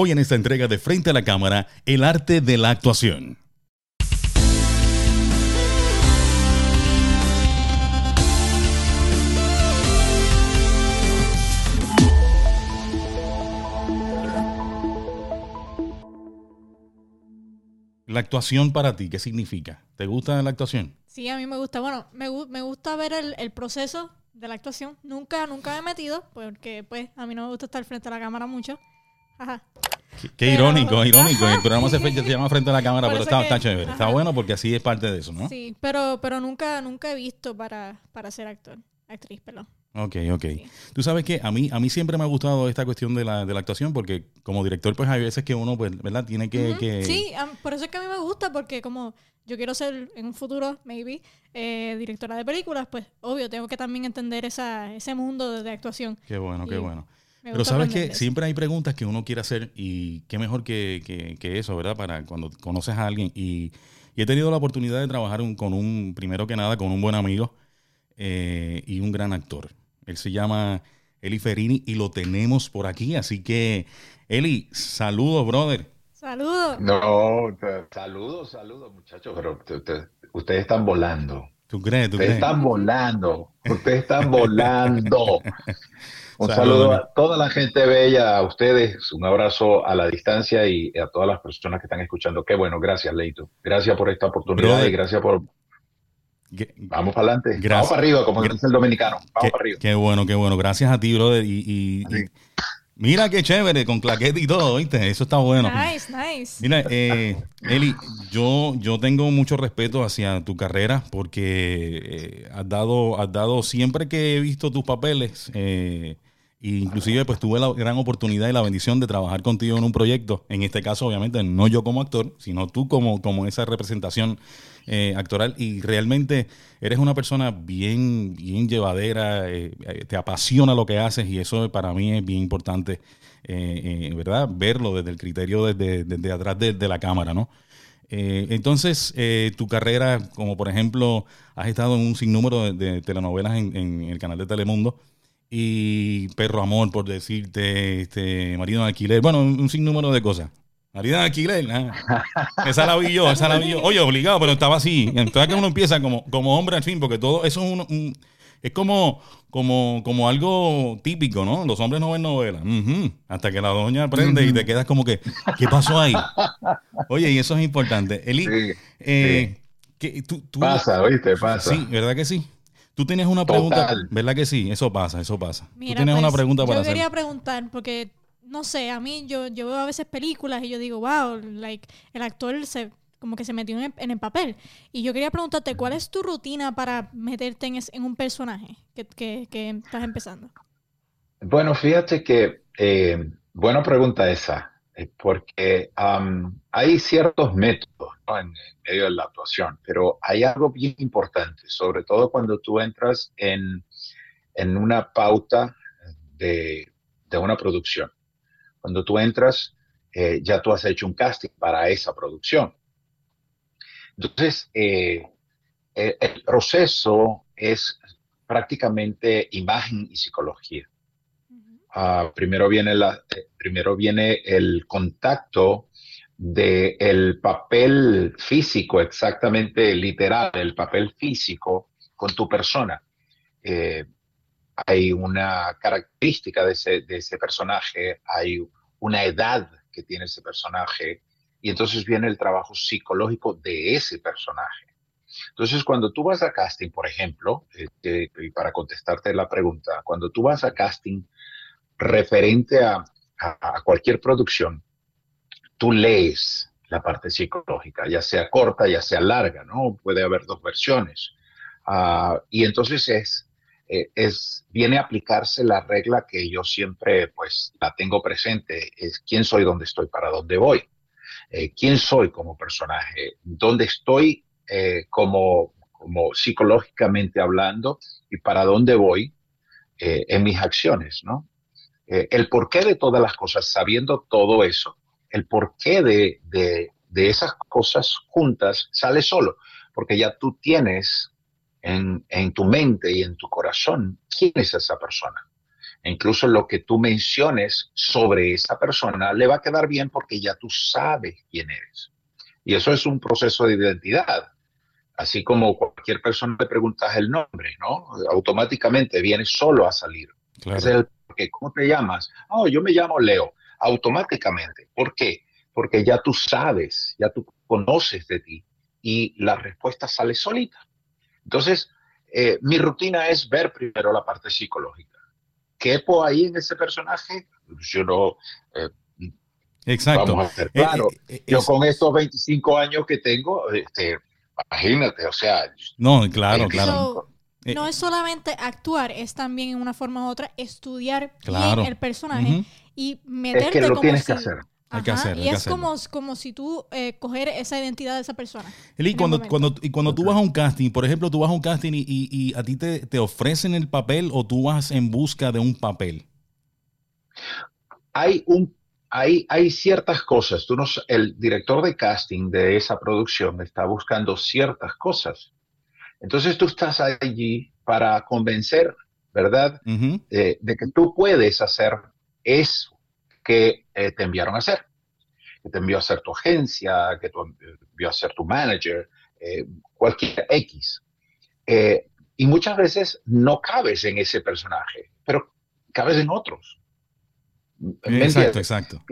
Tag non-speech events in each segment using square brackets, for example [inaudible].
Hoy en esta entrega de Frente a la Cámara, el arte de la actuación. La actuación para ti, ¿qué significa? ¿Te gusta la actuación? Sí, a mí me gusta. Bueno, me, me gusta ver el, el, proceso de la actuación. Nunca, nunca me he metido, porque pues a mí no me gusta estar frente a la cámara mucho. Ajá. Qué, irónico, [laughs] irónico. El programa se, se, llama Frente a la Cámara, pero está, está, chévere. Está bueno porque así es parte de eso, ¿no? Sí, pero, pero nunca, nunca he visto para, para ser actor, actriz, perdón. Ok, ok. Tú sabes que a mí, a mí siempre me ha gustado esta cuestión de la, de la actuación porque como director pues hay veces que uno, pues, ¿verdad? Tiene que... Sí, por eso es que a mí me gusta porque como yo quiero ser en un futuro, maybe, eh, directora de películas, pues obvio, tengo que también entender esa, ese mundo de, actuación. Qué bueno, qué bueno. Pero sabes que siempre hay preguntas que uno quiere hacer y qué mejor que, que, eso, ¿verdad? Para cuando conoces a alguien. Y, he tenido la oportunidad de trabajar con un, primero que nada, con un buen amigo eh, y un gran actor. Él se llama Eli Ferini y lo tenemos por aquí. Así que, Eli, saludos, brother. Saludos. No, saludos, saludos, muchachos, pero ustedes están volando. ¿Tú crees? ¿Tú ustedes están volando. Ustedes están volando. [laughs] Un saludo a toda la gente bella, a ustedes, un abrazo a la distancia y a todas las personas que están escuchando. Qué bueno, gracias, Leito. Gracias por esta oportunidad y gracias por Vamos para adelante. Vamos para arriba, como dice el dominicano. Vamos para arriba. Qué bueno, qué bueno. Gracias a ti, brother. Y, mira qué chévere, con claquete y todo, ¿viste? Eso está bueno. Nice, nice. Mira, eh, Eli, yo, yo tengo mucho respeto hacia tu carrera porque eh, has, dado, has dado, siempre que he visto tus papeles, eh, inclusive pues tuve la gran oportunidad y la bendición de trabajar contigo en un proyecto. En este caso, obviamente, no yo como actor, sino tú como, como esa representación eh, actoral y realmente eres una persona bien, bien llevadera, eh, eh, te apasiona lo que haces y eso para mí es bien importante, ¿verdad? Verlo desde el criterio desde, desde atrás de, la cámara, ¿no? entonces, tu carrera, como por ejemplo, has estado en un sinnúmero de, telenovelas en, el canal de Telemundo y Perro Amor, por decirte, este, Marido de Alquiler, bueno, un sinnúmero de cosas. Marina Alquiler, esa la vi yo, esa la vi yo. Oye, obligado, pero estaba así. Entonces que uno empieza como, como hombre al fin, porque todo eso es un, es como, como, como algo típico, ¿no? Los hombres no ven novelas. Hasta que la doña aprende y te quedas como que, ¿qué pasó ahí? Oye, y eso es importante. Eli, eh, tú, pasa, ¿viste? Pasa. Sí, ¿verdad que sí? Tú tienes una pregunta, ¿verdad que sí? Eso pasa, eso pasa. tú tienes una pues, pregunta para hacer. Yo quería preguntar, porque no sé, a mí yo, yo veo a veces películas y yo digo, wow, like, el actor se como que se metió en el, papel. Y yo quería preguntarte, ¿cuál es tu rutina para meterte en, en un personaje que, que, estás empezando? Bueno, fíjate que, eh, buena pregunta esa, eh, porque hay ciertos métodos en, medio de la actuación, pero hay algo bien importante, sobre todo cuando tú entras en, en una pauta de, de una producción. Cuando tú entras, eh, ya tú has hecho un casting para esa producción. Entonces, eh, eh, el proceso es prácticamente imagen y psicología. Ah, primero, viene la, primero viene el contacto del papel físico, exactamente literal, el papel físico con tu persona hay una característica de ese, de ese personaje, hay una edad que tiene ese personaje, y entonces viene el trabajo psicológico de ese personaje. Entonces, cuando tú vas a casting, por ejemplo, este, y para contestarte la pregunta, cuando tú vas a casting referente a, a, cualquier producción, tú lees la parte psicológica, ya sea corta, ya sea larga, ¿no? Puede haber dos versiones. Ah, y entonces es eh, es, viene a aplicarse la regla que yo siempre pues la tengo presente, es quién soy, dónde estoy, para dónde voy. Eh, quién soy como personaje, dónde estoy eh, como, como psicológicamente hablando y para dónde voy en mis acciones, ¿no? el porqué de todas las cosas, sabiendo todo eso, el porqué de, de, de esas cosas juntas sale solo, porque ya tú tienes en, tu mente y en tu corazón quién es esa persona. incluso lo que tú menciones sobre esa persona le va a quedar bien porque ya tú sabes quién eres. Y eso es un proceso de identidad. Así como cualquier persona le preguntas el nombre, ¿no? Automáticamente viene solo a salir. Es el, ¿Cómo te llamas? Oh, yo me llamo Leo. Automáticamente. ¿Por qué? Porque ya tú sabes, ya tú conoces de ti y la respuesta sale solita. Entonces, eh, mi rutina es ver primero la parte psicológica. ¿Quepo ahí en ese personaje? Yo no... Eh, Exacto. Vamos a ser eh, claro. yo con estos 25 años que tengo, este, imagínate, o sea... No, claro, claro. No es solamente actuar, es también en una forma u otra estudiar bien el personaje y meterte es que lo tienes que hacer. Hay que hacerlo. Y es como, como si tú eh, coger esa identidad de esa persona. Eli, cuando, cuando, y cuando tú vas a un casting, por ejemplo, tú vas a un casting y, y, a ti te, te, ofrecen el papel o tú vas en busca de un papel. Hay, un, hay, hay ciertas cosas. Tú no, el director de casting de esa producción está buscando ciertas cosas. Entonces tú estás allí para convencer, ¿verdad? de, de que tú puedes hacer eso que eh, te enviaron a hacer, que te envió a hacer tu agencia, que te envió a hacer tu manager, eh, cualquier X. Eh, y muchas veces no cabes en ese personaje, pero cabes en otros. Exacto, exacto.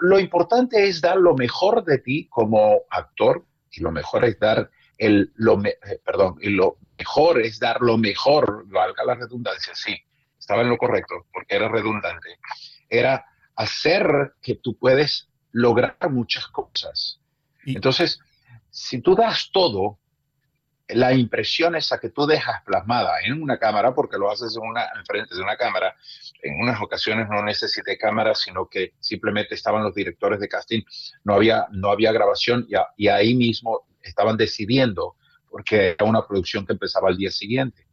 Lo importante es dar lo mejor de ti como actor y lo mejor es dar el, lo, perdón, y lo mejor es dar lo mejor, valga la redundancia, sí, estaba en lo correcto, porque era redundante, era hacer que tú puedes lograr muchas cosas. Entonces, si tú das todo, la impresión esa que tú dejas plasmada en una cámara, porque lo haces en, una, frente de una cámara, en unas ocasiones no necesité cámara, sino que simplemente estaban los directores de casting, no había, no había grabación y ahí mismo estaban decidiendo, porque era una producción que empezaba al día siguiente.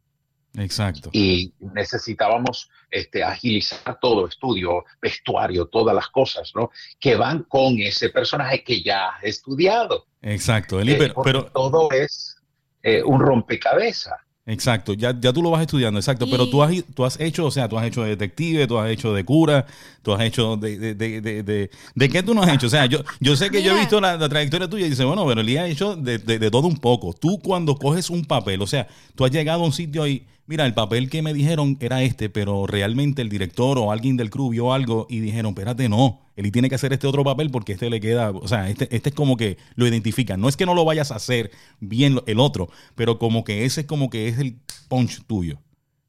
Exacto. Y necesitábamos este, agilizar todo, estudio, vestuario, todas las cosas, ¿no? Que van con ese personaje que ya has estudiado. Exacto, eh, pero, todo es eh, un rompecabezas. Exacto, ya, ya tú lo vas estudiando, exacto, pero tú has, tú has hecho, o sea, tú has hecho de detective, tú has hecho de cura, tú has hecho de... ¿De, de, de, de, qué tú no has hecho? O sea, yo, yo sé que yo he visto la, trayectoria tuya y dice, bueno, pero Elías ha hecho de, de, todo un poco. Tú cuando coges un papel, o sea, tú has llegado a un sitio y mira, el papel que me dijeron era este, pero realmente el director o alguien del crew vio algo y dijeron, espérate, no, él tiene que hacer este otro papel porque este le queda, o sea, este, este es como que lo identifica. No es que no lo vayas a hacer bien el otro, pero como que ese es como que es el punch tuyo.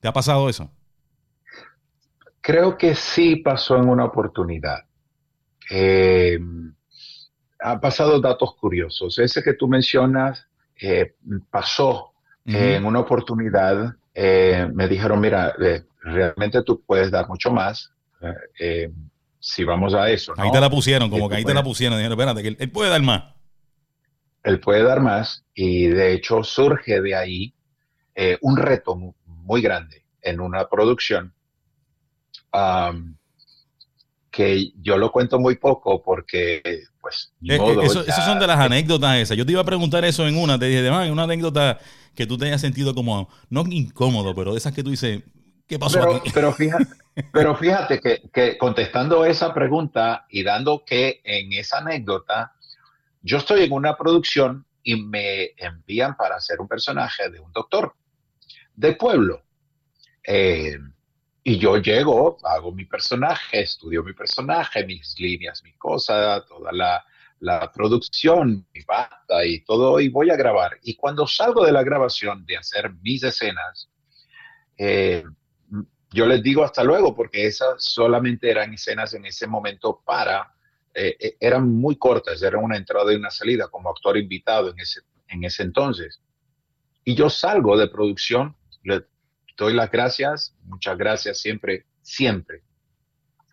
¿Te ha pasado eso? Creo que sí pasó en una oportunidad. Eh, ha pasado datos curiosos. Ese que tú mencionas eh, pasó en una oportunidad eh, me dijeron, mira, eh, realmente tú puedes dar mucho más eh, si vamos a eso. Ahí te la pusieron, como que ahí te la pusieron. Dijeron, espérate, que él, puede dar más. Él puede dar más y de hecho surge de ahí un reto muy, grande en una producción que yo lo cuento muy poco porque, pues, eso, esas son de las anécdotas esas. Yo te iba a preguntar eso en una, te dije, de una anécdota que tú te hayas sentido como, no incómodo, pero de esas que tú dices, ¿qué pasó pero, aquí? Pero fíjate, [laughs] pero fíjate que, que, contestando esa pregunta y dando que en esa anécdota, yo estoy en una producción y me envían para hacer un personaje de un doctor de pueblo. Eh, y yo llego, hago mi personaje, estudio mi personaje, mis líneas, mis cosas, toda la, la producción, mi bata y todo, y voy a grabar. Y cuando salgo de la grabación de hacer mis escenas, eh, yo les digo hasta luego, porque esas solamente eran escenas en ese momento para, eh, eh, eran muy cortas, eran una entrada y una salida como actor invitado en ese, en ese entonces. Y yo salgo de producción, le doy las gracias, muchas gracias siempre, siempre.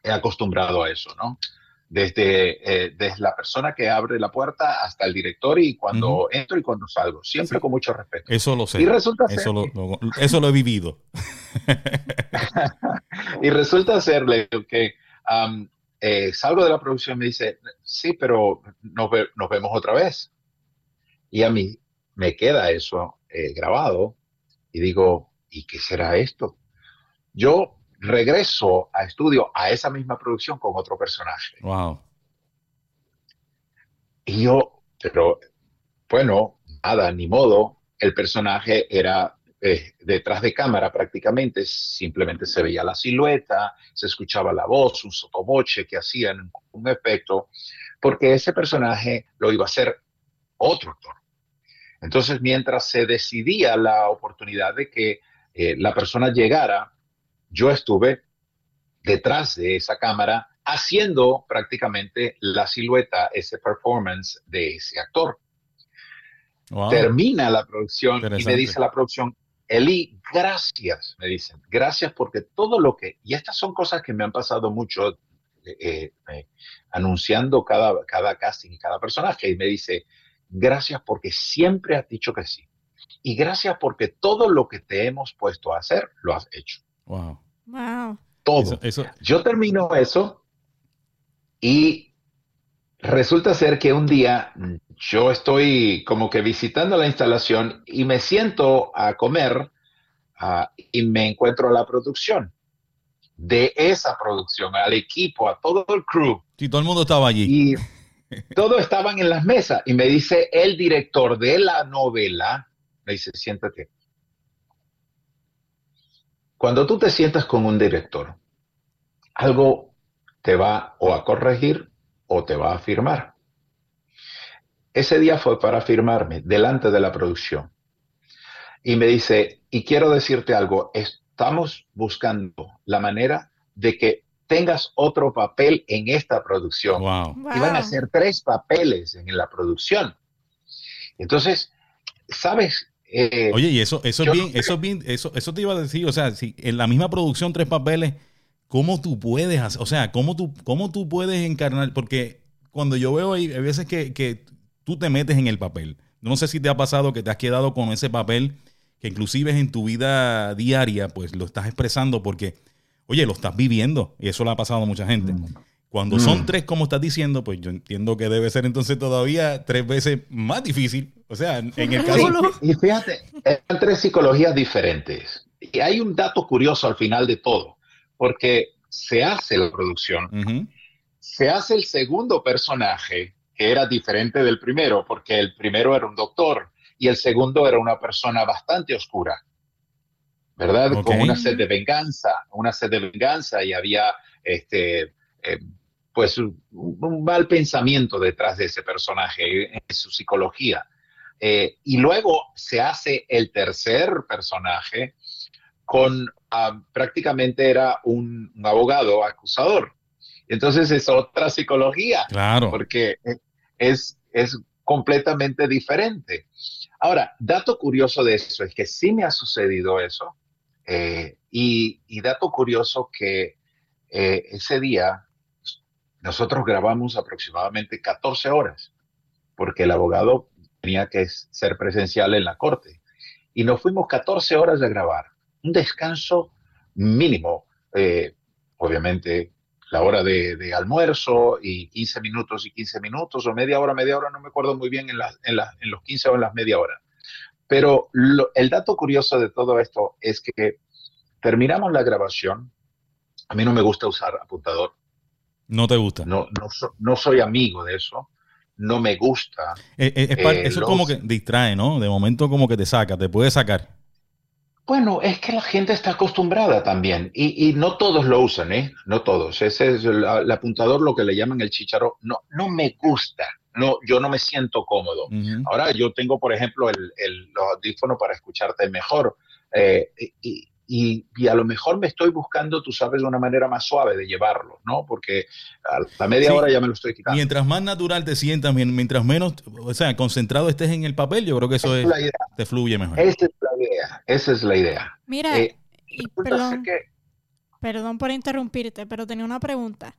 He acostumbrado a eso, ¿no? Desde, eh, desde la persona que abre la puerta hasta el director y cuando entro y cuando salgo, siempre con mucho respeto. Eso lo sé. Y resulta eso, lo, eso lo he vivido. [laughs] y resulta ser que eh, salgo de la producción y me dice, sí, pero nos, nos, vemos otra vez. Y a mí me queda eso eh, grabado y digo, ¿y qué será esto? Yo regreso a estudio a esa misma producción con otro personaje. Wow. Y yo, pero bueno, nada, ni modo. El personaje era eh, detrás de cámara prácticamente, simplemente se veía la silueta, se escuchaba la voz, un sotoboche que hacían un efecto, porque ese personaje lo iba a hacer otro actor. Entonces, mientras se decidía la oportunidad de que eh, la persona llegara, yo estuve detrás de esa cámara haciendo prácticamente la silueta, ese performance de ese actor. Termina la producción y me dice la producción, Eli, gracias, me dicen, gracias porque todo lo que, y estas son cosas que me han pasado mucho eh, eh, eh, anunciando cada, cada casting y cada personaje, y me dice, gracias porque siempre has dicho que sí. Y gracias porque todo lo que te hemos puesto a hacer, lo has hecho. Wow. Wow. Todo. Yo termino eso y resulta ser que un día yo estoy como que visitando la instalación y me siento a comer ah, y me encuentro a la producción de esa producción, al equipo, a todo el crew. Sí, todo el mundo estaba allí. Y [laughs] todos estaban en las mesas y me dice el director de la novela, me dice, siéntate. Cuando tú te sientas con un director, algo te va o a corregir o te va a firmar. Ese día fue para firmarme delante de la producción. Y me dice, y quiero decirte algo, estamos buscando la manera de que tengas otro papel en esta producción. Wow. Y van a ser tres papeles en la producción. Entonces, ¿sabes? Eh, Oye, y eso, eso es bien, eso es bien, eso, eso te iba a decir, o sea, si en la misma producción tres papeles, ¿cómo tú puedes hacer, o sea, cómo tú, cómo tú puedes encarnar? Porque cuando yo veo ahí, hay veces que, que tú te metes en el papel. No sé si te ha pasado que te has quedado con ese papel que inclusive en tu vida diaria, pues lo estás expresando porque, oye, lo estás viviendo y eso le ha pasado a mucha gente. Mm. Cuando son mm. tres, como estás diciendo, pues yo entiendo que debe ser entonces todavía tres veces más difícil. O sea, en el caso... y fíjate, son tres psicologías diferentes. Y hay un dato curioso al final de todo, porque se hace la producción, se hace el segundo personaje que era diferente del primero, porque el primero era un doctor y el segundo era una persona bastante oscura, ¿verdad? Con una sed de venganza, una sed de venganza y había, este, eh, pues, un, mal pensamiento detrás de ese personaje, en su psicología. Eh, y luego se hace el tercer personaje con, ah, prácticamente era un, un abogado acusador. Entonces es otra psicología. Claro. Porque es, es completamente diferente. Ahora, dato curioso de eso es que sí me ha sucedido eso. Eh, y, dato curioso que eh, ese día nosotros grabamos aproximadamente 14 horas, porque el abogado tenía que ser presencial en la corte. Y nos fuimos 14 horas de grabar, un descanso mínimo. Eh, obviamente la hora de, almuerzo y 15 minutos y 15 minutos o media hora, media hora, no me acuerdo muy bien en, en, en los 15 o en las media hora. Pero el dato curioso de todo esto es que terminamos la grabación. A mí no me gusta usar apuntador. ¿No te gusta? No, no, no soy amigo de eso. No me gusta. Eh, eh, eh, eso es como que distrae, ¿no? De momento como que te saca, te puede sacar. Bueno, es que la gente está acostumbrada también y, no todos lo usan, ¿eh? No todos. Ese es el, apuntador, lo que le llaman el chicharo. No, no me gusta. No, yo no me siento cómodo. Ahora yo tengo, por ejemplo, el, el, los audífonos para escucharte mejor. Eh, y, y, a lo mejor me estoy buscando, tú sabes, una manera más suave de llevarlo, ¿no? Porque a la media hora ya me lo estoy quitando. Mientras más natural te sientas, mientras menos, o sea, concentrado estés en el papel, yo creo que eso es, te fluye mejor. Esa es la idea, esa es la idea. Mira, eh, perdón, perdón por interrumpirte, pero tenía una pregunta.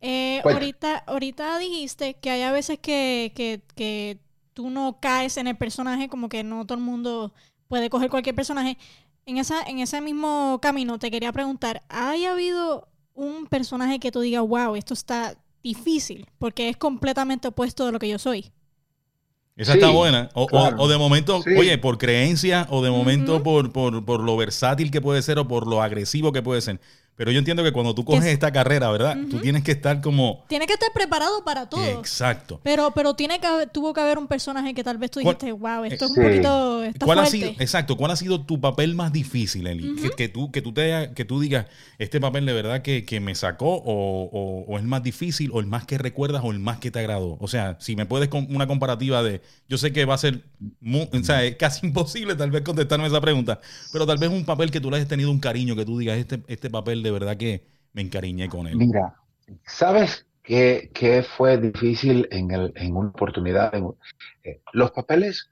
Eh, ahorita, ahorita dijiste que hay a veces que, que, que tú no caes en el personaje, como que no todo el mundo puede coger cualquier personaje. En, esa, en ese mismo camino te quería preguntar, ¿hay habido un personaje que tú digas, wow, esto está difícil, porque es completamente opuesto de lo que yo soy? Esa está buena. O, de momento, oye, por creencia, o de momento por, por, por, lo versátil que puede ser, o por lo agresivo que puede ser. Pero yo entiendo que cuando tú coges esta carrera, ¿verdad? Tú tienes que estar como... Tiene que estar preparado para todo. Exacto. Pero, pero tiene que haber- tuvo que haber un personaje que tal vez tú ¿Cuál- dijiste, wow, esto es Sí. un poquito, está ¿Cuál ha fuerte. sido, exacto, cuál ha sido tu papel más difícil, Eli? que, que tú, que, tú te, que tú digas, este papel de verdad que, que me sacó, o, o, o el más difícil, o el más que recuerdas, o el más que te agradó. O sea, si me puedes con una comparativa de, yo sé que va a ser, mu- o sea, es casi [laughs] imposible tal vez contestarme esa pregunta, pero tal vez un papel que tú le hayas tenido un cariño, que tú digas, este, este papel de verdad que me encariñé con él. Mira, ¿sabes qué, qué fue difícil en, el, en una oportunidad? En- eh, los papeles,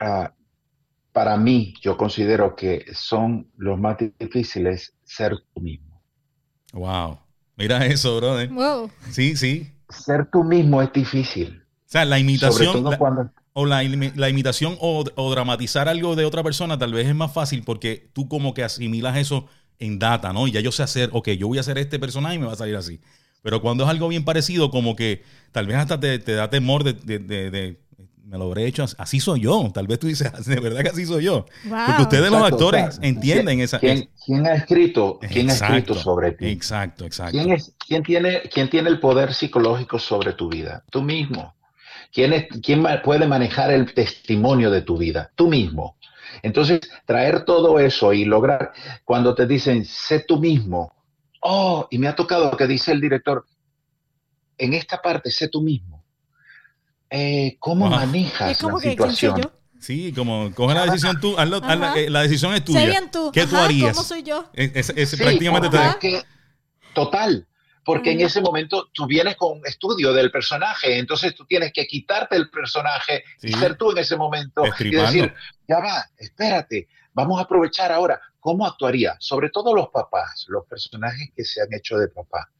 ah, para mí, yo considero que son los más difíciles ser tú mismo. Wow. Mira eso, brother. Wow. Sí, sí. Ser tú mismo es difícil, O sea, la sobre imitación, todo la- cuando... O la, imi- la imitación o, o dramatizar algo de otra persona tal vez es más fácil porque tú como que asimilas eso en data, ¿no? Y ya yo sé hacer, ok, yo voy a hacer este personaje y me va a salir así. Pero cuando es algo bien parecido, como que tal vez hasta te, te da temor de, de- de- de- me lo habré hecho, as- así soy yo. Tal vez tú dices, [laughs] de verdad que así soy yo. Wow. Porque ustedes los actores o sea, entienden esa... ¿Quién, quién ha escrito, quién ha escrito sobre ti? Exacto, exacto. ¿Quién, es, quién, tiene, ¿Quién tiene el poder psicológico sobre tu vida? Tú mismo. ¿Quién, es, quién puede manejar el testimonio de tu vida? Tú mismo. Entonces, traer todo eso y lograr, cuando te dicen, sé tú mismo, oh, y me ha tocado que dice el director, en esta parte, sé tú mismo. Eh, ¿Cómo Wow. manejas es como la que, ¿quién soy situación? yo? Sí, como coge la decisión tú, hazlo- eh, la decisión es tuya. Sé bien tú. ¿Qué tú harías? ¿Cómo soy yo? Es, es- es Sí, prácticamente te- porque- total, porque en ese momento tú vienes con un estudio del personaje, entonces tú tienes que quitarte el personaje y ser tú en ese momento y decir, ya va, espérate, vamos a aprovechar ahora. ¿Cómo actuaría? Sobre todo los papás, los personajes que se han hecho de papá.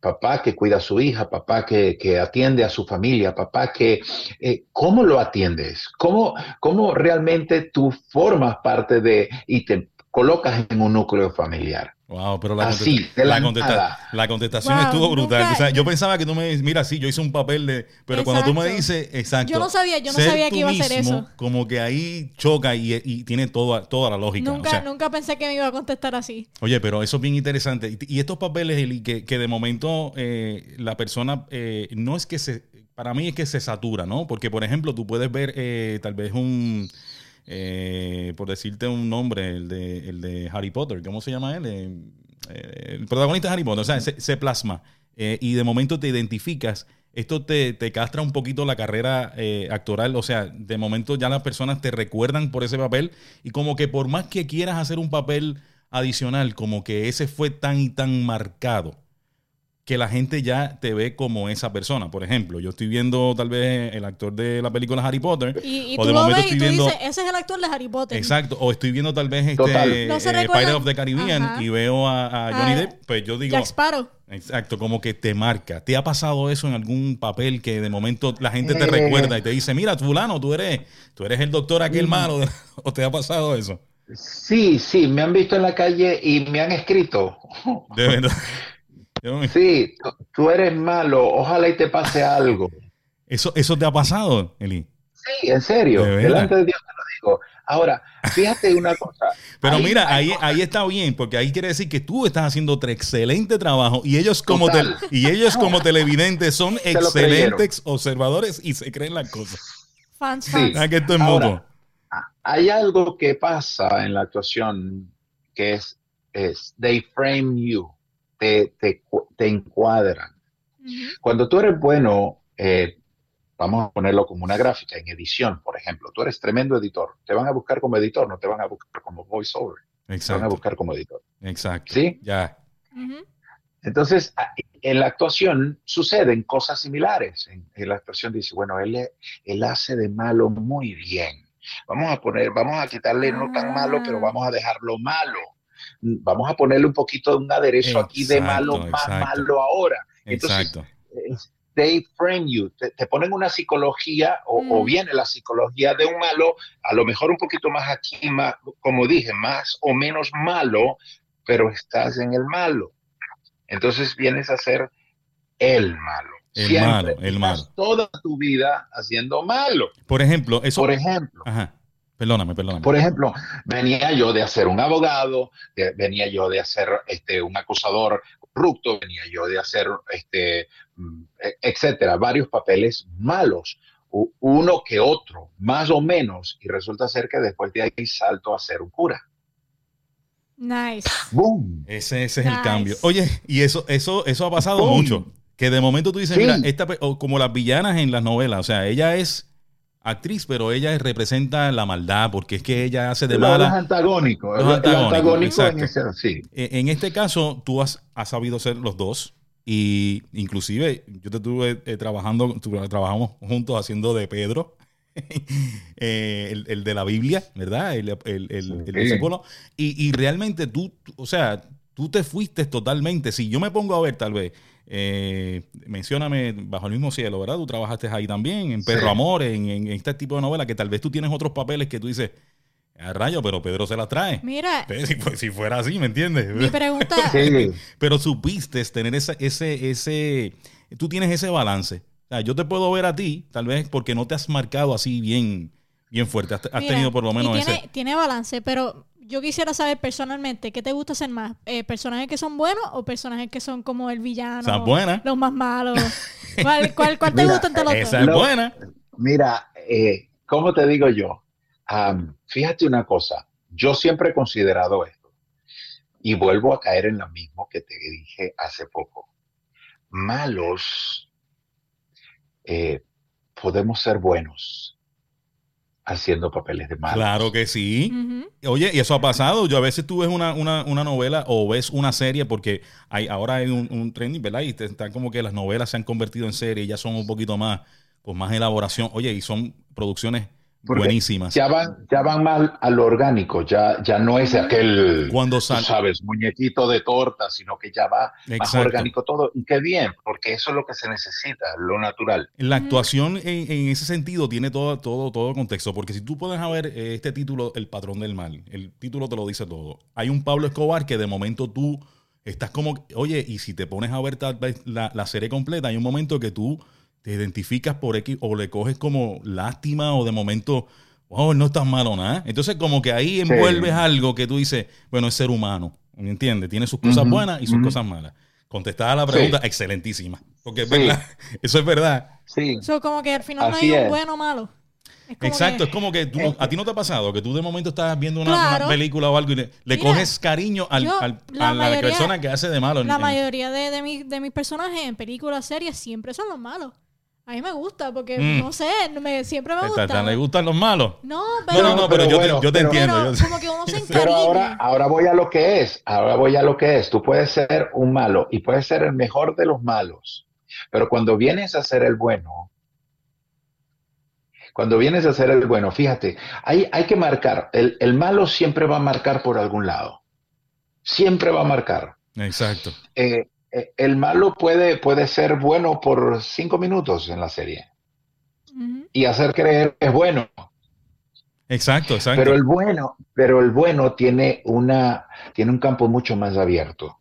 Papá que cuida a su hija, papá que, que atiende a su familia, papá que... eh, ¿Cómo lo atiendes? ¿Cómo, ¿Cómo realmente tú formas parte de y te colocas en un núcleo familiar? Wow, pero la, Así, contesta- de la contesta- la contestación Wow, estuvo brutal. nunca- O sea, yo pensaba que tú me dices, mira, sí, yo hice un papel de. Pero cuando tú me dices, exacto. Yo no sabía- yo no sabía que iba a hacer eso. Como que ahí choca y, y tiene toda, toda la lógica. Nunca, o sea, nunca pensé que me iba a contestar así. Oye, pero eso es bien interesante. Y, y estos papeles, Eli, que, que de momento eh, la persona eh, no es que se. Para mí es que se satura, ¿no? Porque, por ejemplo, tú puedes ver eh, tal vez un. Eh, por decirte un nombre, el de, el de Harry Potter. ¿Cómo se llama él? Eh, eh, el protagonista de Harry Potter. O sea, se, plasma. y de momento te identificas. Esto te, te castra un poquito la carrera actoral. O sea, de momento ya las personas te recuerdan por ese papel. Y como que por más que quieras hacer un papel adicional, como que ese fue tan y tan marcado que la gente ya te ve como esa persona. Por ejemplo, yo estoy viendo tal vez el actor de la película Harry Potter. Y, y o tú de lo momento ves y estoy tú viendo. dices, ese es el actor de Harry Potter. Exacto, o estoy viendo tal vez este. No eh, Pirates of the Caribbean Ajá. y veo a, a Johnny Ah, Depp, pues yo digo, Jack Sparrow. exacto, como que te marca. ¿Te ha pasado eso en algún papel que de momento la gente te Eh. recuerda y te dice, mira, fulano, tú eres, tú eres el doctor aquel Mm. malo? [laughs] ¿O te ha pasado eso? Sí, sí, me han visto en la calle y me han escrito. De verdad. [laughs] Sí, tú- eres malo, ojalá y te pase algo. Eso, eso te ha pasado, Eli. Sí, en serio, delante de Dios te lo digo. Ahora, fíjate una cosa. [laughs] Pero Ahí- mira, ahí, cosas- ahí está bien, porque ahí quiere decir que tú estás haciendo otro excelente trabajo y ellos como tel- y ellos como [laughs] televidentes son excelentes observadores y se creen las cosas. Fans, Sí. fans. Ah, que esto es Ahora. Hay algo que pasa en la actuación que es, es they frame you, te, te, cu- te encuadran. Cuando tú eres bueno, eh, vamos a ponerlo como una gráfica, en edición, por ejemplo, tú eres tremendo editor, te van a buscar como editor, no te van a buscar como voiceover, te van a Exacto. buscar como editor. Exacto. ¿Sí? Ya. Ujú. Entonces, a- en la actuación suceden cosas similares. En, en la actuación dice, bueno, él, él hace de malo muy bien. Vamos a poner, vamos a quitarle no tan malo, Ah. pero vamos a dejarlo malo. Vamos a ponerle un poquito de un aderezo aquí de malo, más exacto. malo ahora. Entonces, Exacto. they frame you, te, te ponen una psicología o, o Mm. viene la psicología de un malo, a lo mejor un poquito más aquí, más, como dije, más o menos malo, pero estás en el malo. Entonces vienes a ser el malo. El Siempre. malo, el Estás malo. Toda tu vida haciendo malo. Por ejemplo, eso. Por ejemplo, Ajá. Perdóname, perdóname. Por ejemplo, venía yo de hacer un abogado, de- venía yo de hacer este, un acusador corrupto, venía yo de hacer, este, mm, e- etcétera, varios papeles malos, uno que otro, más o menos, y resulta ser que después de ahí salto a ser un cura. Nice. ¡Boom! Ese, ese es el Nice. cambio. Oye, y eso, eso, eso ha pasado ¡Boom! mucho. Que de momento tú dices, Sí. mira, esta, como las villanas en las novelas, o sea, ella es actriz, pero ella representa la maldad, porque es que ella hace de mala. antagónicos, antagónico en ese- sí. E- En este caso, tú has, has sabido ser los dos. Y inclusive yo te estuve eh, trabajando, trabajamos juntos haciendo de Pedro, [laughs] eh, el, el de la Biblia, ¿verdad? El, el, el- discípulo. Y, y realmente tú- o sea, tú te fuiste totalmente. Si yo me pongo a ver, tal vez, eh, mencióname Bajo el mismo cielo, ¿verdad? Tú trabajaste ahí también, en Perro Sí. Amor, en, en este tipo de novela, que tal vez tú tienes otros papeles que tú dices, a rayo, pero Pedro se las trae. Mira, Si, fu- si fuera así, ¿me entiendes? mi pregunta, [laughs] Sí. Pero supiste tener esa, ese, ese, tú tienes ese balance. O sea, yo te puedo ver a ti, tal vez porque no te has marcado así bien, bien fuerte. Has, has mira, tenido por lo menos tiene, ese. tiene balance, pero yo quisiera saber personalmente, ¿qué te gusta hacer más? Eh, ¿Personajes que son buenos o personajes que son como el villano? Esa es buena. Los más malos. [laughs] ¿Cuál, cuál, cuál te Mira, gusta entre los Esa dos? es No. buena. Mira, eh, ¿cómo te digo yo? Fíjate una cosa, yo siempre he considerado esto y vuelvo a caer en lo mismo que te dije hace poco. Malos, eh, podemos ser buenos haciendo papeles de malos. Claro que sí. Oye, y eso ha pasado. Yo a veces tú ves una, una, una novela o ves una serie porque hay, ahora hay un, un trending, ¿verdad? Y te- están como que las novelas se han convertido en series, ya son un poquito más, con más elaboración. Oye, y son producciones Porque buenísimas. Ya van, ya van mal a lo orgánico, ya, ya no es aquel, Cuando sale. sabes, muñequito de torta, sino que ya va más Exacto. orgánico todo. Y qué bien, porque eso es lo que se necesita, lo natural. La actuación en, en ese sentido tiene todo, todo, todo contexto, porque si tú puedes ver eh, este título, El patrón del mal, el título te lo dice todo. Hay un Pablo Escobar que de momento tú estás como, oye, y si te pones a ver tal vez la, la serie completa, hay un momento que tú te identificas por X o le coges como lástima o de momento, oh, no es tan malo nada. Entonces como que ahí envuelves algo que tú dices, bueno, es ser humano, ¿me entiendes? Tiene sus cosas buenas y sus cosas malas. Contestada la Sí. pregunta, excelentísima. Porque es Sí. verdad, [laughs] eso es verdad. Sí, So, como que al final Así no hay un bueno o malo. Es Exacto, que- es como que tú, a ti no te ha pasado que tú de momento estás viendo una, Claro. una película o algo y le, le Mira, coges cariño al, yo, al- la a la mayoría- persona que hace de malo. La en- mayoría de, de, mis- de mis personajes en películas, series, siempre son los malos. A mí me gusta porque, Mm. no sé, me, siempre me ¿Te- gusta. te- ¿Le gustan los malos? No, pero, no, no, pero, pero yo, bueno, te, yo te pero- entiendo. pero yo- como que uno se pero encariña. ahora, ahora voy a lo que es, ahora voy a lo que es. Tú puedes ser un malo y puedes ser el mejor de los malos, pero cuando vienes a ser el bueno, cuando vienes a ser el bueno, fíjate, hay, hay que marcar, el, el malo siempre va a marcar por algún lado, siempre va a marcar. Exacto. Eh, el malo puede, puede ser bueno por cinco minutos en la serie y hacer creer que es bueno. Exacto, exacto. Pero el bueno, pero el bueno tiene una, tiene un campo mucho más abierto.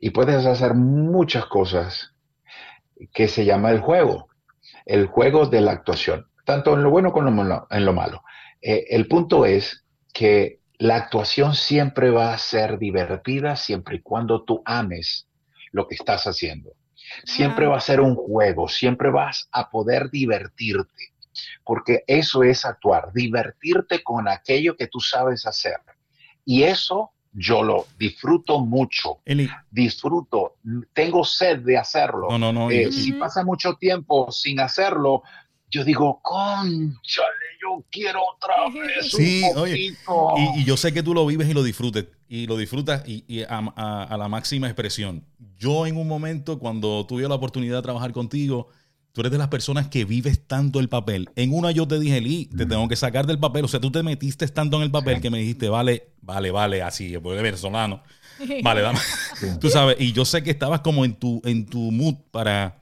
Y puedes hacer muchas cosas que se llama el juego, el juego de la actuación, tanto en lo bueno como en lo, en lo malo. Eh, el punto es que la actuación siempre va a ser divertida siempre y cuando tú ames lo que estás haciendo. Siempre Wow. va a ser un juego, siempre vas a poder divertirte, porque eso es actuar, divertirte con aquello que tú sabes hacer. Y eso yo lo disfruto mucho, Eli, disfruto, tengo sed de hacerlo. no, no, no. Eh, y- Si pasa mucho tiempo sin hacerlo, yo digo, conchale, yo quiero otra vez. Sí, un oye, poquito". Y, y yo sé que tú lo vives y lo disfrutes. Y lo disfrutas y, y a, a- a la máxima expresión. Yo en un momento, cuando tuve la oportunidad de trabajar contigo, tú eres de las personas que vives tanto el papel. En una yo te dije, Lee, te Mm. tengo que sacar del papel. O sea, tú te metiste tanto en el papel que me dijiste, vale, vale, vale, así, pues de venezolano. Vale, dame. Tú sabes, y yo sé que estabas como en tu, en tu mood para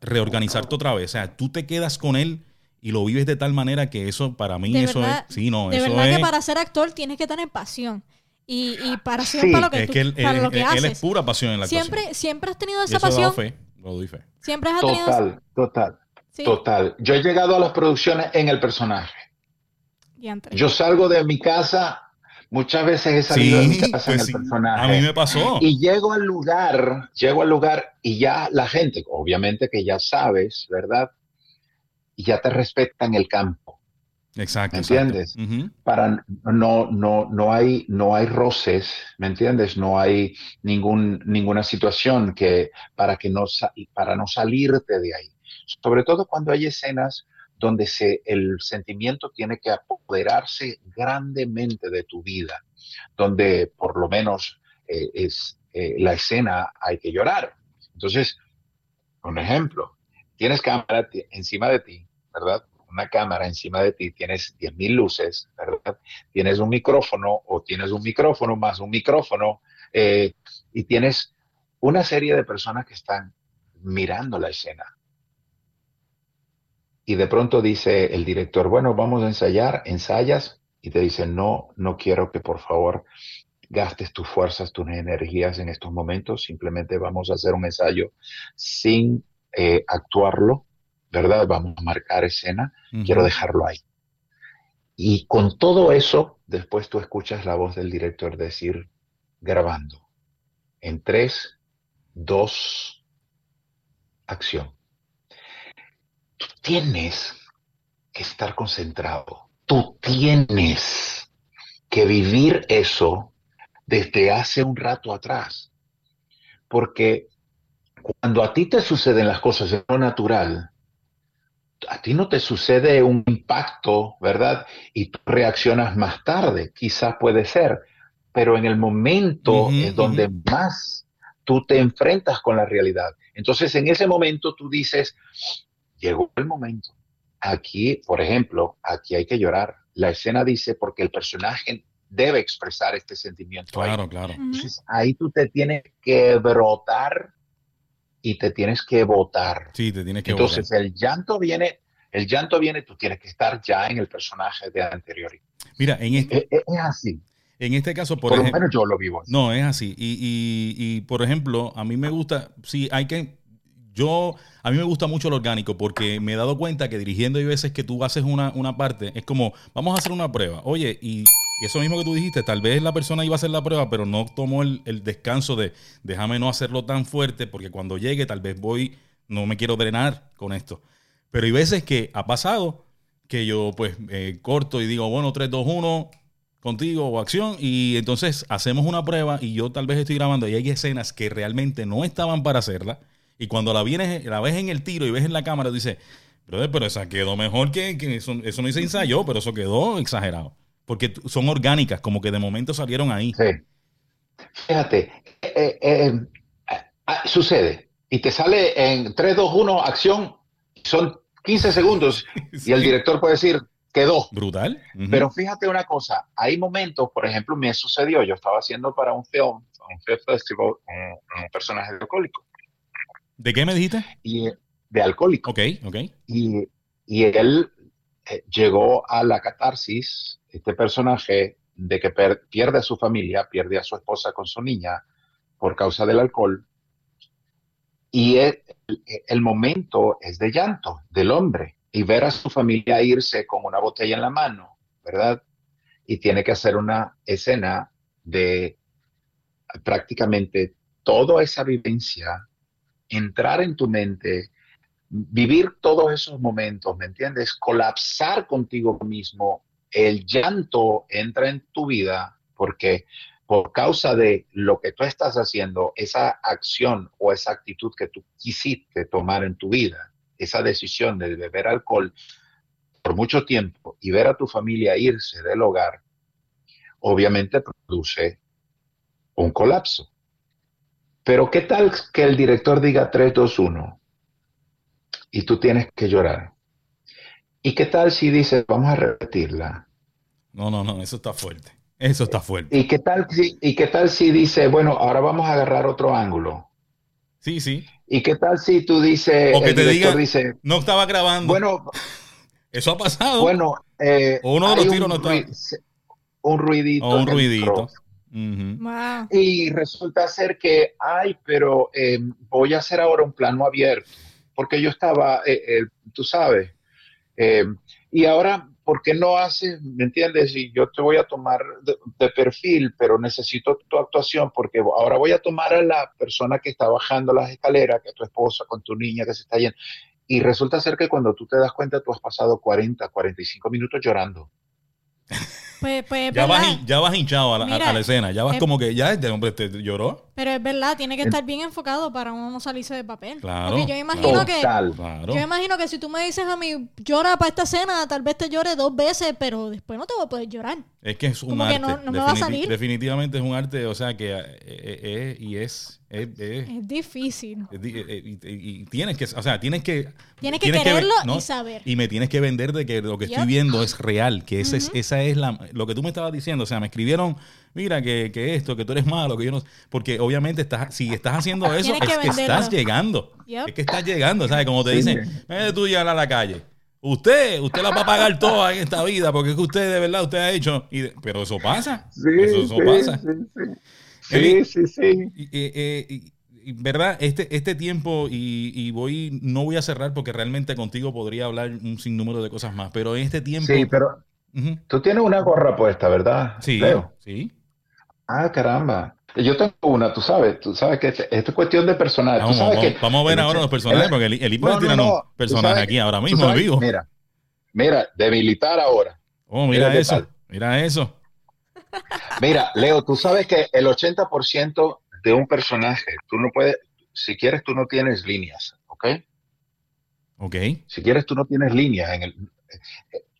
reorganizarte otra vez. O sea, tú te quedas con él y lo vives de tal manera que eso, para mí, De eso verdad- es. Sí, no, de eso verdad es. que para ser actor tienes que tener pasión. Y, y pasión Sí, para lo que, es tú- que él, para él- lo que él- él es pura pasión en la actuación. siempre, siempre has tenido Y esa eso lo pasión. doy fe, lo doy fe. Siempre has tenido Total, total, sí. total. Yo he llegado a las producciones en el personaje. Yo salgo de mi casa, muchas veces he salido de mi casa en pues el personaje. A mí me pasó. Y llego al lugar, llego al lugar y ya la gente, obviamente que ya sabes, ¿verdad? Y ya te respetan el campo. Exacto. ¿Me entiendes? Para no, no, no hay, no hay roces, ¿me entiendes? No hay ningún, ninguna situación que para que no para no salirte de ahí. Sobre todo cuando hay escenas donde se, el sentimiento tiene que apoderarse grandemente de tu vida, donde por lo menos eh, es eh, la escena hay que llorar. Entonces, un ejemplo, tienes cámara encima de ti, ¿verdad? Una cámara encima de ti, tienes 10.000 luces, ¿verdad? Tienes un micrófono o tienes un micrófono más un micrófono eh, y tienes una serie de personas que están mirando la escena y de pronto dice el director, bueno, vamos a ensayar, ensayas, y te dice, no, no quiero que por favor gastes tus fuerzas, tus energías en estos momentos, simplemente vamos a hacer un ensayo sin eh, actuarlo, ¿verdad? Vamos a marcar escena, quiero dejarlo ahí. Y con todo eso, después tú escuchas la voz del director decir, grabando, en tres, dos, acción tú tienes que estar concentrado. Tú tienes que vivir eso desde hace un rato atrás. Porque cuando a ti te suceden las cosas de lo natural, a ti no te sucede un impacto, ¿verdad? Y tú reaccionas más tarde, quizás puede ser, pero en el momento es donde más tú te enfrentas con la realidad. Entonces, en ese momento tú dices, llegó el momento. Aquí, por ejemplo, aquí hay que llorar. La escena dice porque el personaje debe expresar este sentimiento. Claro, claro. Entonces, ahí tú te tienes que brotar y te tienes que votar. Sí, te tienes que Entonces, el llanto viene, el llanto viene, tú tienes que estar ya en el personaje de anterior. Mira, en este... es, así. En este caso, por, por ejemplo, lo menos yo lo vivo así. No, es así. Y, y, y, por ejemplo, a mí me gusta, sí, hay que yo, a mí me gusta mucho el orgánico porque me he dado cuenta que dirigiendo hay veces que tú haces una, una parte, es como, vamos a hacer una prueba. Oye, y, eso mismo que tú dijiste, tal vez la persona iba a hacer la prueba, pero no tomó el, descanso de déjame no hacerlo tan fuerte porque cuando llegue tal vez voy, no me quiero drenar con esto. Pero hay veces que ha pasado que yo pues eh, corto y digo, bueno, 3, 2, 1, contigo o acción y entonces hacemos una prueba y yo tal vez estoy grabando y hay escenas que realmente no estaban para hacerla y cuando la, vienes, la ves en el tiro y ves en la cámara, dices, brother, pero esa quedó mejor que, eso, eso, no se ensayó, pero eso quedó exagerado. Porque son orgánicas, como que de momento salieron ahí. Sí. Fíjate, eh, eh, eh, sucede. Y te sale en 3, 2, 1, acción, son 15 segundos [laughs] y el director puede decir, quedó. Brutal. Pero fíjate una cosa, hay momentos, por ejemplo, me sucedió, yo estaba haciendo para un film, un film festival, un, personaje alcohólico. ¿De qué me dijiste? Y, de alcohólico. Ok, ok. Y, y él eh, llegó a la catarsis, este personaje, de que pierde a su familia, pierde a su esposa con su niña por causa del alcohol. Y el, el momento es de llanto del hombre y ver a su familia irse con una botella en la mano, ¿verdad? Y tiene que hacer una escena de prácticamente toda esa vivencia entrar en tu mente, vivir todos esos momentos, ¿me entiendes? Colapsar contigo mismo. El llanto entra en tu vida porque por causa de lo que tú estás haciendo, esa acción o esa actitud que tú quisiste tomar en tu vida, esa decisión de beber alcohol por mucho tiempo y ver a tu familia irse del hogar, obviamente produce un colapso. Pero ¿qué tal que el director diga 3, 2, 1 y tú tienes que llorar? ¿Y qué tal si dice, vamos a repetirla? No, no, no, eso está fuerte. Eso está fuerte. ¿Y qué tal si, y qué tal si dice, bueno, ahora vamos a agarrar otro ángulo? Sí, sí. ¿Y qué tal si tú dices, o que te diga, dice, no estaba grabando? Bueno, eso ha pasado. Bueno, eh, o uno de los tiros no está. Un ruidito. O un ruidito. Y resulta ser que, ay, pero em, voy a hacer ahora un plano abierto, porque yo estaba, eh, eh, tú sabes, em, y ahora ¿por qué no haces, me entiendes? Y yo te voy a tomar de, de, perfil, pero necesito tu actuación porque ahora voy a tomar a la persona que está bajando las escaleras, que es tu esposa, con tu niña que se está yendo. Y resulta ser que cuando tú te das cuenta, tú has pasado 40, 45 minutos llorando. [laughs] Pues, pues, ya, vas, ya vas hinchado a la, Mira, a la escena, ya vas como que ya este hombre te lloró. Pero es verdad, tiene que estar bien enfocado para uno no salirse de papel. Claro, Porque yo imagino que Total. Claro. yo imagino que si tú me dices a mí llora para esta escena, tal vez te llore dos veces, pero después no te voy a poder llorar. Es que es un Como que arte. no- no me va a salir. Definitivamente es un arte, o sea que eh, eh, eh, y es, es- es- Es difícil. es di- eh, y, y- y tienes que, o sea, tienes que Tienes que ve- quererlo y saber. Y me tienes que vender de que lo que estoy viendo es real, que ese es, esa es la lo que tú me estabas diciendo, o sea, me escribieron, mira que, que esto, que tú eres malo, que yo no, porque obviamente estás si estás haciendo eso Tienes que es que venderlo. estás llegando. Yep. Es que estás llegando, ¿sabes? Como te Sí. dicen, "Eh, tú llegar a la calle. Usted, usted la va a pagar toda en esta vida porque es que usted de verdad usted ha hecho. Y de- pero eso pasa. Sí, eso eso sí, pasa. sí, sí. Eli- Sí, sí, eh, eh, verdad, este, este tiempo, y, y voy, no voy a cerrar porque realmente contigo podría hablar un sinnúmero de cosas más, pero en este tiempo. Sí, pero tú tienes una gorra puesta, ¿verdad? sí, Leo? sí. Ah, caramba. Yo tengo una, tú sabes, tú sabes que este- esto es cuestión de personajes. Vamos, sabes vamos- que vamos a ver ahora los personajes, el- porque el, el puede tirar un personaje aquí ahora mismo en sabes- vivo. Mira, mira, de militar ahora. oh, mira, eso. Mira eso. Mira, Leo, tú sabes que el 80% de un personaje, tú no puedes, si quieres, tú no tienes líneas, ¿ok? Ok. Si quieres, tú no tienes líneas en el,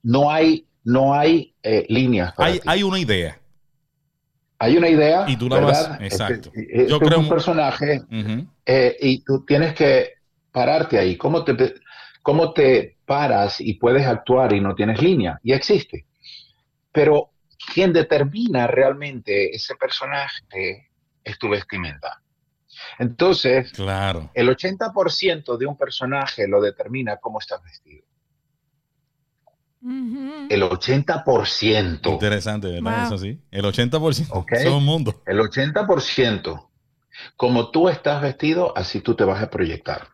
no hay, no hay eh, líneas. para Hay, ti. hay una idea. Hay una idea, Y tú la ¿verdad? vas- exacto. Este, este Yo es creo- un personaje eh, y tú tienes que pararte ahí. ¿Cómo te, ¿Cómo te paras y puedes actuar y no tienes línea? Y existe. Pero quien determina realmente ese personaje es tu vestimenta. Entonces, Claro. el 80% de un personaje lo determina cómo estás vestido. El 80%. Interesante, ¿verdad? Wow. Eso sí. El 80%. Ok. Eso es un mundo. El 80%. Como tú estás vestido, así tú te vas a proyectar.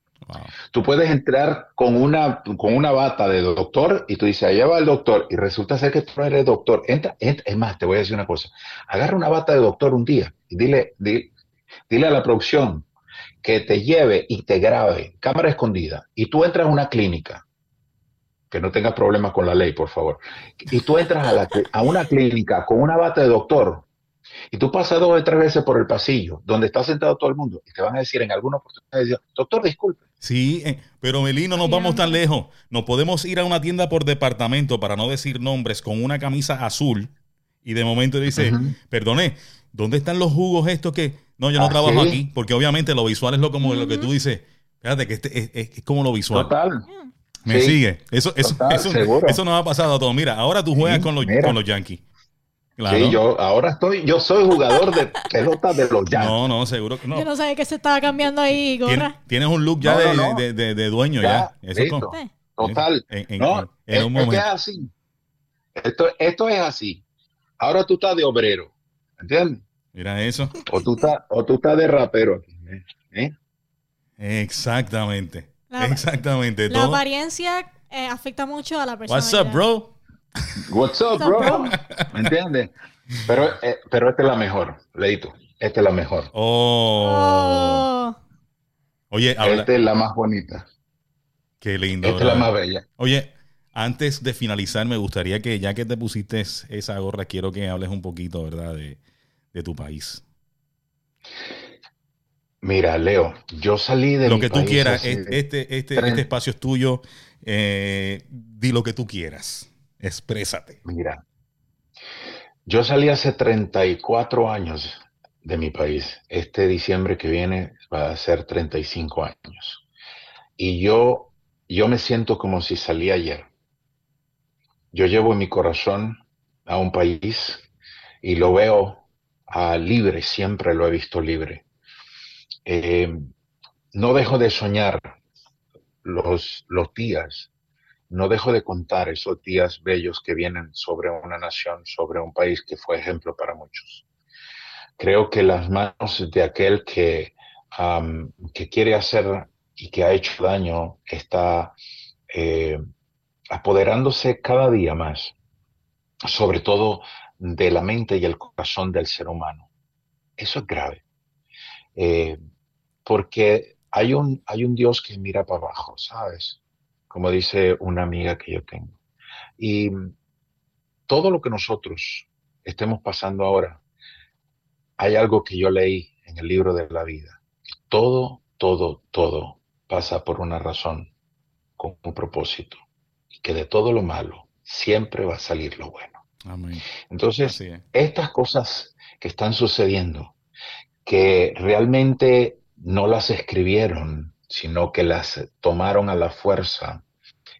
Tú puedes entrar con una, con una bata de doctor y tú dices, allá va el doctor y resulta ser que tú eres doctor. Entra, entra. Es más, te voy a decir una cosa. Agarra una bata de doctor un día y dile, di- dile a la producción que te lleve y te grabe, cámara escondida, y tú entras a una clínica, que no tengas problemas con la ley, por favor, y tú entras a una clínica con una bata de doctor y tú pasas dos o tres veces por el pasillo donde está sentado todo el mundo y te van a decir en alguna oportunidad, doctor, disculpe. Sí, eh, pero Melí, no vamos tan lejos. Nos podemos ir a una tienda por departamento, para no decir nombres, con una camisa azul y de momento dice, Ujú. perdone, ¿dónde están los jugos estos que... No, yo no Ah, trabajo ¿sí? aquí, porque obviamente lo visual es lo como lo que tú dices. Fíjate que este es, es- es como lo visual. Total. Me Sí. sigue. Eso, eso, Total, eso, eso nos ha pasado a todos. Mira, ahora tú juegas Sí, con los, mira. con los Yankees. Claro. Sí, yo ahora estoy, yo soy jugador de [laughs] pelota de los Yankees. No, no, seguro que no. Yo no sabía que se estaba cambiando ahí, gorra. tienes un look ya No, de, no, no. de- de- de dueño ya. Ya, Eso. Total. En, en- no, en- un es que es momento. así. Esto, esto es así. Ahora tú estás de obrero, ¿entiendes? Mira eso. O tú estás, o tú estás de rapero aquí. ¿eh? Exactamente. La- Exactamente. La Todo. apariencia eh, afecta mucho a la persona. What's up, bro? What's up, bro? ¿Me entiendes? Pero, eh, pero esta es la mejor, Leito. Esta es la mejor. Oh. Oh. Oye, habla. Esta es la más bonita. Qué lindo. Esta es la más bella. Oye, antes de finalizar, me gustaría que, ya que te pusiste esa gorra, quiero que hables un poquito, ¿verdad? De, de tu país. Mira, Leo, yo salí de lo mi que tú país quieras. Este, este, este, este espacio es tuyo. Eh, di lo que tú quieras. Exprésate. Mira, yo salí hace 34 años de mi país. Este diciembre que viene va a ser 35 años. Y yo, yo me siento como si salí ayer. Yo llevo en mi corazón a un país y lo veo libre, siempre lo he visto libre. Eh, no dejo de soñar los, los días no dejo de contar esos días bellos que vienen sobre una nación, sobre un país que fue ejemplo para muchos. Creo que las manos de aquel que, que quiere hacer y que ha hecho daño está eh, apoderándose cada día más, sobre todo de la mente y el corazón del ser humano. Eso es grave. Eh, porque hay un, hay un Dios que mira para abajo, ¿sabes? Como dice una amiga que yo tengo. Y todo lo que nosotros estemos pasando ahora, hay algo que yo leí en el libro de la vida. Todo, todo, todo pasa por una razón, con un propósito. Y que de todo lo malo siempre va a salir lo bueno. Entonces, estas cosas que están sucediendo, que realmente no las escribieron, sino que las tomaron a la fuerza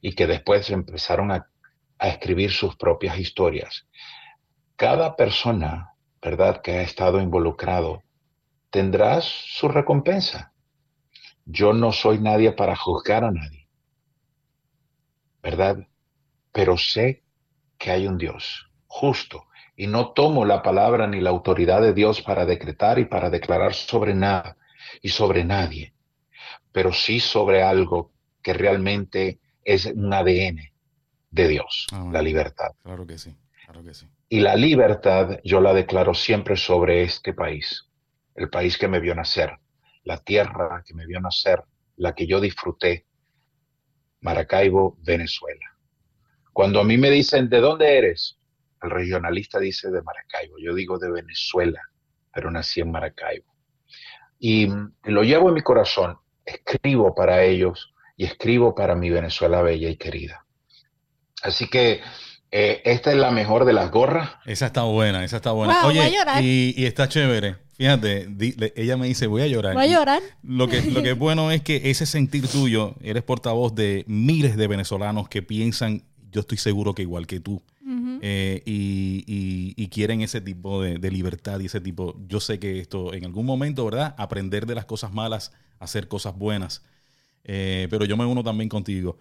y que después empezaron a, a escribir sus propias historias. Cada persona, ¿verdad?, que ha estado involucrado, tendrá su recompensa. Yo no soy nadie para juzgar a nadie, ¿verdad? Pero sé que hay un Dios justo y no tomo la palabra ni la autoridad de Dios para decretar y para declarar sobre nada y sobre nadie, pero sí sobre algo que realmente es un ADN de Dios, ah, la libertad. Claro que sí, claro que sí. Y la libertad yo la declaro siempre sobre este país, el país que me vio nacer, la tierra que me vio nacer, la que yo disfruté, Maracaibo, Venezuela. Cuando a mí me dicen, ¿de dónde eres? El regionalista dice de Maracaibo, yo digo de Venezuela, pero nací en Maracaibo. Y lo llevo en mi corazón, escribo para ellos y escribo para mi Venezuela bella y querida. Así que eh, esta es la mejor de las gorras. Esa está buena, esa está buena. Oye, y, está chévere. Fíjate, ella me dice, voy a llorar. Voy a llorar. Lo que, lo que es [laughs] bueno es que ese sentir tuyo, eres portavoz de miles de venezolanos que piensan, yo estoy seguro que igual que tú, eh, y, quieren ese tipo de, libertad y ese tipo, yo sé que esto en algún momento, ¿verdad? Aprender de las cosas malas, hacer cosas buenas. Eh, pero yo me uno también contigo.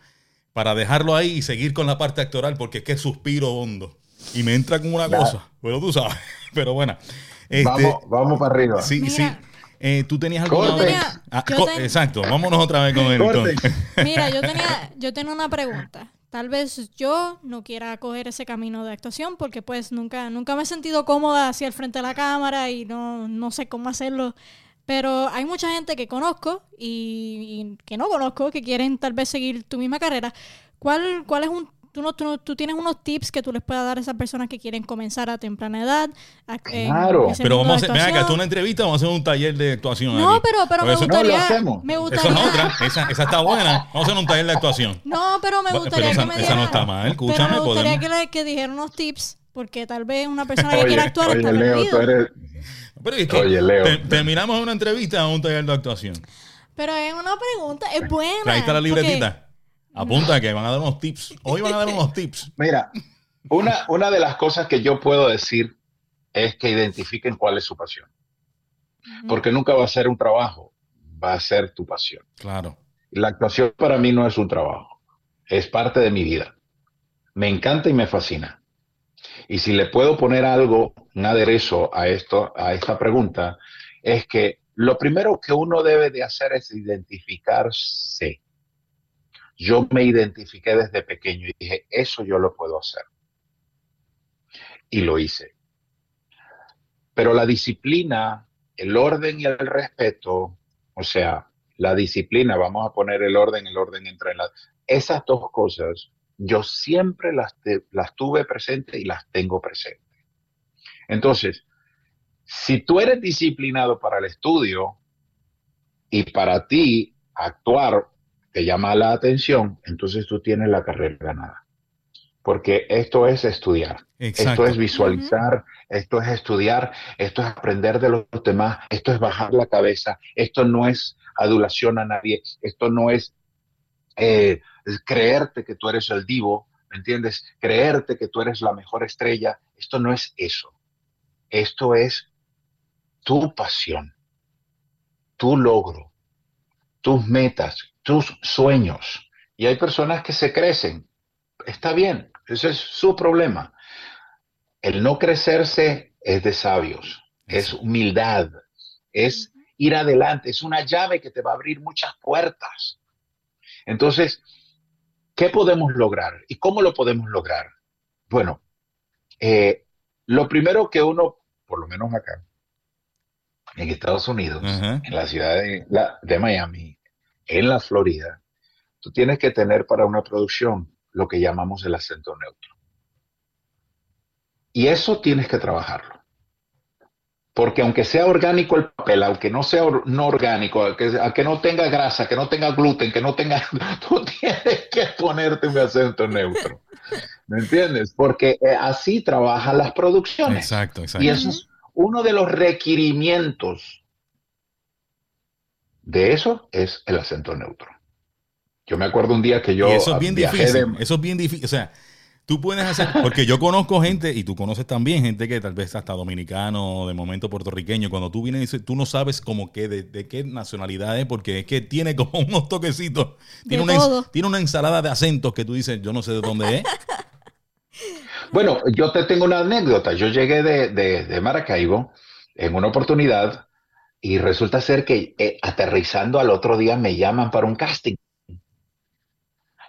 Para dejarlo ahí y seguir con la parte actoral, porque es que suspiro hondo. Y me entra con una cosa, pero tú sabes. [laughs] Pero bueno. Este, vamos, vamos para arriba. Sí, sí. Eh, tú tenías algo. Ah, exacto, vámonos otra vez con el. [laughs] Mira, yo tenía, yo tenía una pregunta. Tal vez yo no quiera coger ese camino de actuación porque pues nunca, nunca me he sentido cómoda hacia el frente de la cámara y no, no sé cómo hacerlo. Pero hay mucha gente que conozco y, que no conozco que quieren tal vez seguir tu misma carrera. ¿Cuál, cuál es un Tú, no, tú, tienes unos tips que tú les puedas dar a esas personas que quieren comenzar a temprana edad. claro. Pero vamos a hacer, venga, acá, tú una entrevista, vamos a hacer un taller de actuación. No, pero, pero me gustaría. me gustaría. Esa es otra, esa, esa, está buena. Vamos a hacer un taller de actuación. [laughs] No, pero me gustaría esa, que me esa no está mal, escúchame. Pero me gustaría que, le, que dijeran unos tips, porque tal vez una persona que quiera actuar está Leo, tú eres... Pero es que oye, Leo. terminamos una entrevista o un taller de actuación. Pero es una pregunta, es buena. Ahí está la libretita. Apunta que van a dar unos tips. Hoy van a dar unos tips. [laughs] Mira, una, una de las cosas que yo puedo decir es que identifiquen cuál es su pasión. Porque nunca va a ser un trabajo, va a ser tu pasión. Claro. La actuación para mí no es un trabajo, es parte de mi vida. Me encanta y me fascina. Y si le puedo poner algo, un aderezo a esto, a esta pregunta, es que lo primero que uno debe de hacer es identificarse yo me identifiqué desde pequeño y dije, eso yo lo puedo hacer. Y lo hice. Pero la disciplina, el orden y el respeto, o sea, la disciplina, vamos a poner el orden, el orden entre las... Esas dos cosas, yo siempre las, las tuve presentes y las tengo presentes. Entonces, si tú eres disciplinado para el estudio y para ti actuar te llama la atención, entonces tú tienes la carrera ganada. Porque esto es estudiar, esto es visualizar, esto es estudiar, esto es aprender de los demás, esto es bajar la cabeza, esto no es adulación a nadie, esto no es, eh, creerte que tú eres el divo, ¿me entiendes? Creerte que tú eres la mejor estrella, esto no es eso. Esto es tu pasión, tu logro, tus metas, tus sueños. Y hay personas que se crecen. Está bien, ese es su problema. El no crecerse es de sabios, es humildad, es ir adelante, es una llave que te va a abrir muchas puertas. Entonces, ¿qué podemos lograr y cómo lo podemos lograr? Bueno, eh, lo primero que uno, por lo menos acá, en Estados Unidos, en la ciudad de, de Miami, en la Florida, tú tienes que tener para una producción lo que llamamos el acento neutro. Y eso tienes que trabajarlo. Porque aunque sea orgánico el papel, aunque no sea no orgánico, aunque, no tenga grasa, que no tenga gluten, que no tenga, [laughs] tú tienes que ponerte un acento neutro. ¿Me entiendes? Porque eh, así trabajan las producciones. Exacto, exacto. Y eso es uno de los requerimientos de eso es el acento neutro. Yo me acuerdo un día que yo. eso es bien difícil. Eso es bien difícil. O sea, Tú puedes hacer, [laughs] porque yo conozco gente, y tú conoces también gente que tal vez hasta dominicano, de momento puertorriqueño, cuando tú vienes y dices, tú no sabes como que de, qué nacionalidad es, porque es que tiene como [laughs] unos toquecitos, tiene una, tiene una ensalada de acentos que tú dices, yo no sé de dónde es. [laughs] Bueno, yo te tengo una anécdota. Yo llegué de, Maracaibo en una oportunidad y resulta ser que eh, aterrizando al otro día me llaman para un casting.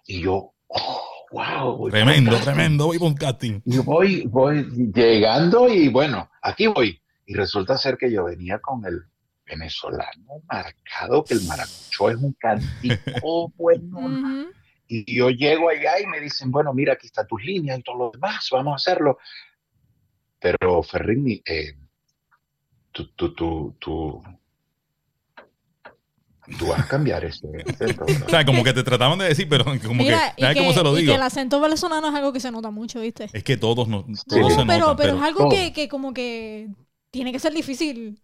Y yo, oh, wow. Tremendo, tremendo, voy con casting. Y voy, voy llegando y bueno, aquí voy. Y resulta ser que yo venía con el venezolano marcado, que el maracucho es un cantico [laughs] bueno. Y yo llego allá y me dicen, bueno, mira, aquí está tus líneas y todo lo demás, vamos a hacerlo. Pero Ferrini, eh, tú, tú, tú, tú, tú vas a cambiar ese acento. [laughs] o sea, como que te trataban de decir, pero como que, cómo se lo digo? Y que el acento venezolano es algo que se nota mucho, ¿viste? Es que todos, no, todos se pero, pero, es algo que, que, como que tiene que ser difícil.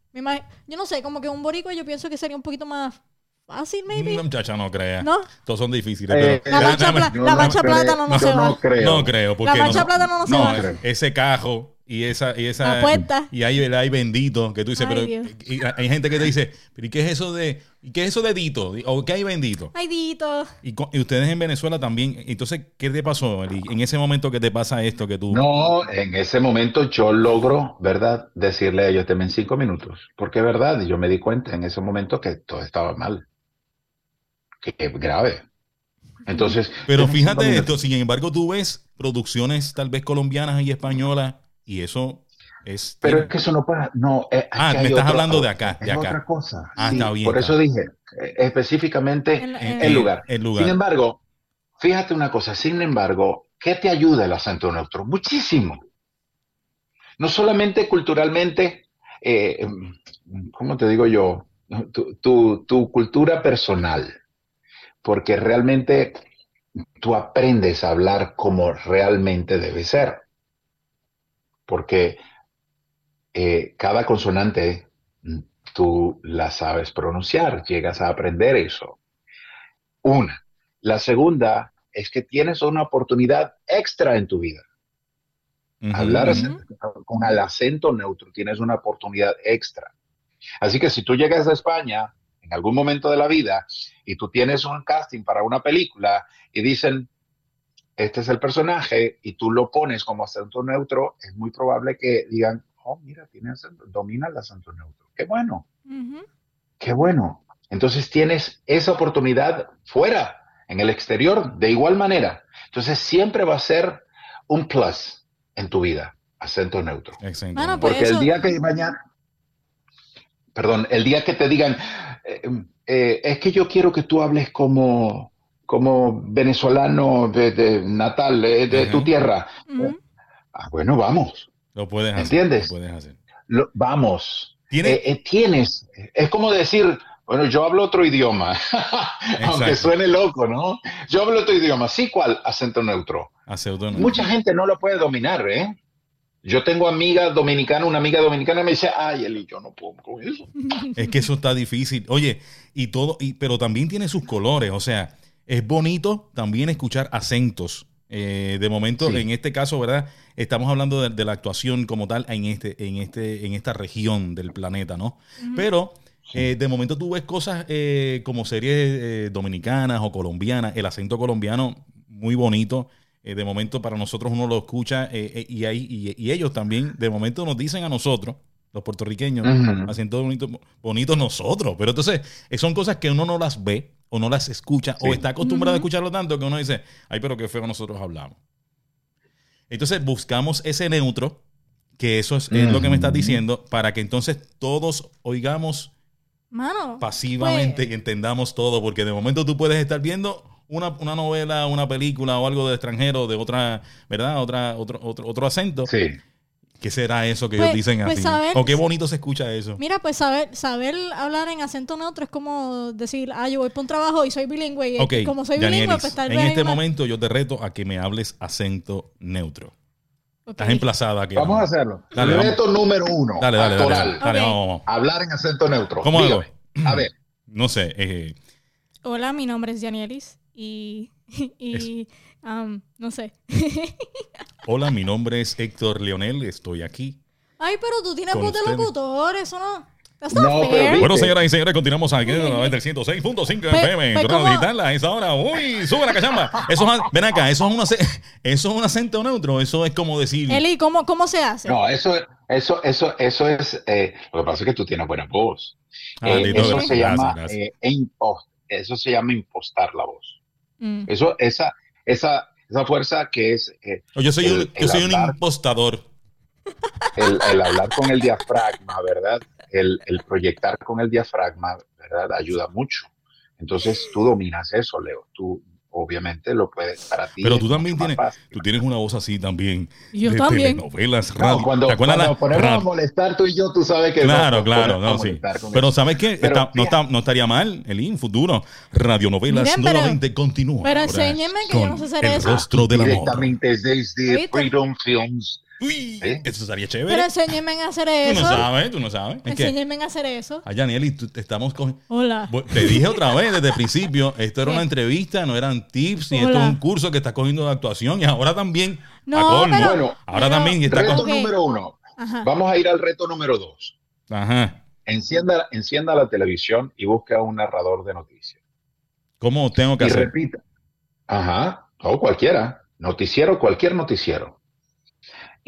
Yo no sé, como que un boricua yo pienso que sería un poquito más fácil, maybe. No, muchacha, no crea. ¿No? Todos son difíciles. Eh, la mancha, plata no, no, se va. No creo. No creo. Porque la mancha plata no, se va. Ese cajo y esa, y esa y hay, hay bendito que tú dices, pero hay gente que te dice, pero ¿y qué es eso de ¿y qué es eso de dito? ¿O qué hay bendito? Hay dito. Y, ustedes en Venezuela también, entonces, ¿qué te pasó? En ese momento que te pasa esto que tú No, en ese momento yo logro, ¿verdad? Decirle a ellos, temen cinco minutos, porque es verdad, yo me di cuenta en ese momento que todo estaba mal. Que es grave. Entonces, pero fíjate esto, sin embargo, tú ves producciones tal vez colombianas y españolas y eso es... Pero es que eso no pasa. No, eh, ah, me estás hablando de acá. De acá. otra cosa. Ah, está bien. Por eso dije eh, específicamente el, lugar. el lugar. Sin embargo, fíjate una cosa. Sin embargo, ¿qué te ayuda el acento neutro? Muchísimo. No solamente culturalmente, eh, ¿cómo te digo yo? Tu, tu cultura personal. Porque realmente tú aprendes a hablar como realmente debe ser porque eh, cada consonante mm, tú la sabes pronunciar, llegas a aprender eso. Una. La segunda es que tienes una oportunidad extra en tu vida. Hablar con el acento neutro tienes una oportunidad extra. Así que si tú llegas a España en algún momento de la vida y tú tienes un casting para una película y dicen, este es el personaje y tú lo pones como acento neutro, es muy probable que digan, oh, mira, tiene acento, domina el acento neutro. Qué bueno. Qué bueno. Entonces tienes esa oportunidad fuera, en el exterior, de igual manera. Entonces siempre va a ser un plus en tu vida, acento neutro. Pues Porque el día que mañana, perdón, el día que te digan, eh, eh, es que yo quiero que tú hables como como venezolano de, natal, de, tu tierra. Ah, bueno, vamos. Lo puedes hacer. ¿Entiendes? Lo puedes hacer. vamos. Eh, eh, ¿Tienes? es como decir, bueno, yo hablo otro idioma, [laughs] aunque suene loco, ¿no? Yo hablo otro idioma. ¿Sí cuál? Acento neutro. Acento neutro. Mucha gente no lo puede dominar, ¿eh? Yo tengo amiga dominicana, una amiga dominicana me dice, ay, Eli, yo no puedo con eso. Es que eso está difícil. Oye, y todo, y, pero también tiene sus colores, o sea, es bonito también escuchar acentos. Eh, de momento, en este caso, ¿verdad? Estamos hablando de, la actuación como tal en este, en este, en esta región del planeta, ¿no? Pero eh, de momento tú ves cosas eh, como series dominicanas o colombianas, el acento colombiano muy bonito. de momento para nosotros uno lo escucha y, hay, y, ellos también de momento nos dicen a nosotros, los puertorriqueños, acento bonito, bonito nosotros. Pero entonces son cosas que uno no las ve o no las escucha o está acostumbrado a escucharlo tanto que uno dice, ay, pero qué feo nosotros hablamos. Entonces buscamos ese neutro, que eso es, es lo que me estás diciendo, para que entonces todos oigamos Mano. pasivamente pues, y entendamos todo, porque de momento tú puedes estar viendo una, una novela, una película o algo de extranjero, de otra, ¿verdad? Otra, otro, otro, otro acento. Sí. ¿Qué será eso que Pues- ellos dicen pues así? saber- o qué bonito se escucha eso. Mira, pues saber, saber hablar en acento neutro es como decir, ah, yo voy para un trabajo y soy bilingüe. Y Ok, como soy bilingüe, Danielis, pues tal en vez. este hay una- momento yo te reto a que me hables acento neutro. Estás emplazada aquí. Vamos a hacerlo. Dale, vamos. Reto número uno. Dale, dale, dale. actoral. Dale, dale, Ok. vamos, vamos. Hablar en acento neutro. ¿Cómo hago? Dígame. A ver. No sé. eh, Hola, mi nombre es Janielis y. [laughs] y um, no sé. hola, mi nombre es Héctor Leonel. Estoy aquí. Ay, pero tú tienes voz de locutor, eso no. No, Bueno, señoras y señores, continuamos aquí en el 106.5 FM. digital a esa hora. Uy, sube la cachamba. Eso es, ven acá, eso es, un ace- eso es un acento neutro. Eso es como decir. Eli, ¿cómo, ¿cómo se hace? No, eso, eso, eso, eso es. eh, lo que pasa es que tú tienes buena voz. Ah, Eh, eso gracias, se llama gracias. eh, eso se llama impostar la voz. Mm. Eso, esa, esa, esa fuerza que es eh, yo soy, el- un, yo el soy un impostador. el, el hablar con el diafragma, ¿verdad? El, el proyectar con el diafragma, ¿verdad? Ayuda mucho. Entonces tú dominas eso, Leo. Tú obviamente lo puedes para ti. Pero tú también tienes, fácil. tú tienes una voz así también. Yo de también. telenovelas, No, radio. cuando, ¿Te acuerdas cuando la- ponemos a radio? molestar tú y yo, tú sabes que Claro, nos claro, a no, sí. Pero eso. ¿sabes qué? Pero Está- no, está- no estaría mal, el en futuro. Radionovelas Miren, pero- nuevamente continúa. pero enséñeme que yo no sé hacer el eso. rostro del amor. Directamente desde ¿Oíste? Freedom Films. Uy, ¿Eh? eso estaría Pero chévere. enséñenme a hacer Tú eso. no sabes, tú no sabes. Es que, Enséñenme a hacer eso. ay, Danieli, tú- te estamos con... Hola. Te dije otra vez desde el principio, esto era ¿Qué? una entrevista, no eran tips, ni esto es un curso que estás cogiendo de actuación y ahora también, No, pero- Bueno, ahora pero- también está Reto con... Número uno. Ajá. Vamos a ir al reto número dos. Ajá. Encienda, encienda la televisión y busque a un narrador de noticias. ¿Cómo tengo que Y hacer? repita. Ajá, o cualquiera. Noticiero, cualquier noticiero.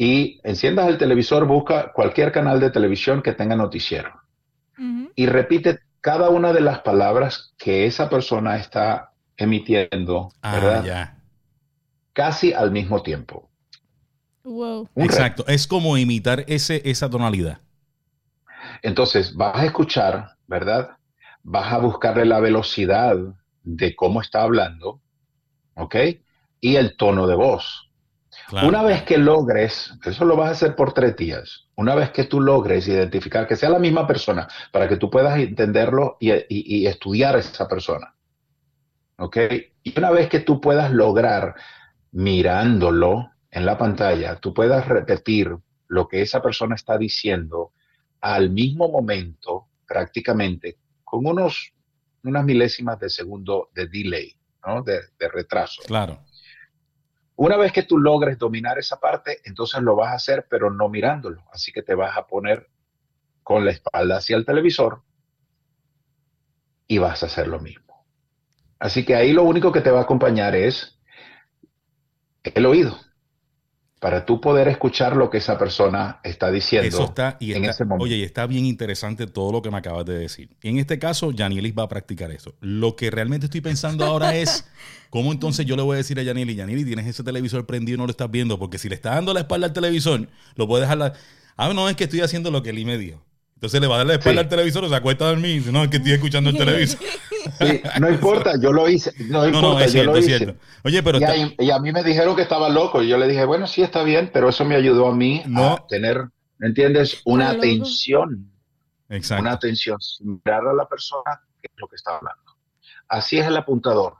Y enciendas el televisor, busca cualquier canal de televisión que tenga noticiero. Y repite cada una de las palabras que esa persona está emitiendo, Ah, ¿verdad? ya. Casi al mismo tiempo. Wow. Exacto, es como imitar ese, esa tonalidad. Entonces, vas a escuchar, ¿verdad? Vas a buscarle la velocidad de cómo está hablando, ¿ok? Y el tono de voz. Claro. Una vez que logres, eso lo vas a hacer por tres días, una vez que tú logres identificar que sea la misma persona para que tú puedas entenderlo y, y- y estudiar a esa persona, ¿ok? Y una vez que tú puedas lograr mirándolo en la pantalla, tú puedas repetir lo que esa persona está diciendo al mismo momento, prácticamente, con unos, unas milésimas de segundo de delay, ¿no? De, de retraso. Claro. Una vez que tú logres dominar esa parte, entonces lo vas a hacer, pero no mirándolo. Así que te vas a poner con la espalda hacia el televisor y vas a hacer lo mismo. Así que ahí lo único que te va a acompañar es el oído, para tú poder escuchar lo que esa persona está diciendo. Eso está, y en está, ese momento. oye, y está bien interesante todo lo que me acabas de decir. En este caso, Yanielis va a practicar eso. Lo que realmente estoy pensando ahora [laughs] es cómo entonces yo le voy a decir a Yanielis, Yanielis, tienes ese televisor prendido y no lo estás viendo, porque si le está dando la espalda al televisor, lo puede dejar la... Ah, no, es que estoy haciendo lo que Eli me dijo. Entonces le va a dar la espalda Sí. al televisor o se acuesta a dormir y dice, no, es que estoy escuchando el televisor. [laughs] Sí, no importa, yo lo hice. No, No, importa, no, es yo cierto, lo es hice. cierto. Oye, pero Y está- a, y a mí me dijeron que estaba loco. Y yo le dije, bueno, sí está bien, pero eso me ayudó a mí No. a tener, ¿me entiendes? Una atención, Exacto. una atención, sin mirar a la persona que es lo que está hablando. Así es el apuntador.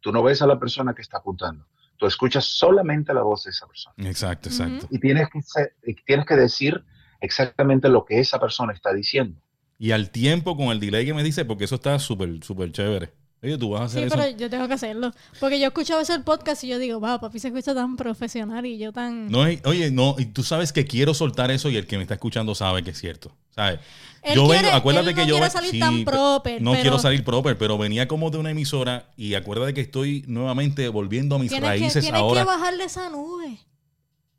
Tú no ves a la persona que está apuntando. Tú escuchas solamente la voz de esa persona. Exacto, exacto. Y tienes que, tienes que decir exactamente lo que esa persona está diciendo. Y al tiempo con el delay que me dice, porque eso está súper, súper chévere. Oye, tú vas a hacer Sí, eso. pero yo tengo que hacerlo. Porque yo escucho a veces el podcast y yo digo, wow, papi se escucha tan profesional y yo tan... No, oye, no, y tú sabes que quiero soltar eso y el que me está escuchando sabe que es cierto. ¿Sabes? Él yo quiere- vengo, acuérdate él que no yo quiere ve- salir sí, tan pe- proper, No pero- quiero salir proper, pero venía como de una emisora y acuérdate que estoy nuevamente volviendo a mis Tienes, que, raíces tienes ahora que bajarle esa nube.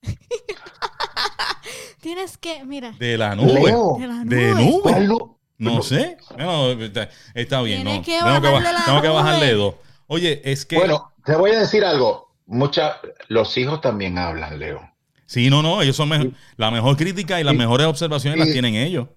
[laughs] tienes que, mira, de la nube. Leo, de la De nube. nube. ¿cuál, nu- No sé. Bueno, está, está bien. No. que tengo, que, tengo que bajarle dos. Oye, es que. Bueno, te voy a decir algo. Mucha, los hijos también hablan, Leo. sí, no, no. Ellos son mejor- la mejor crítica y las y- mejores observaciones las tienen ellos.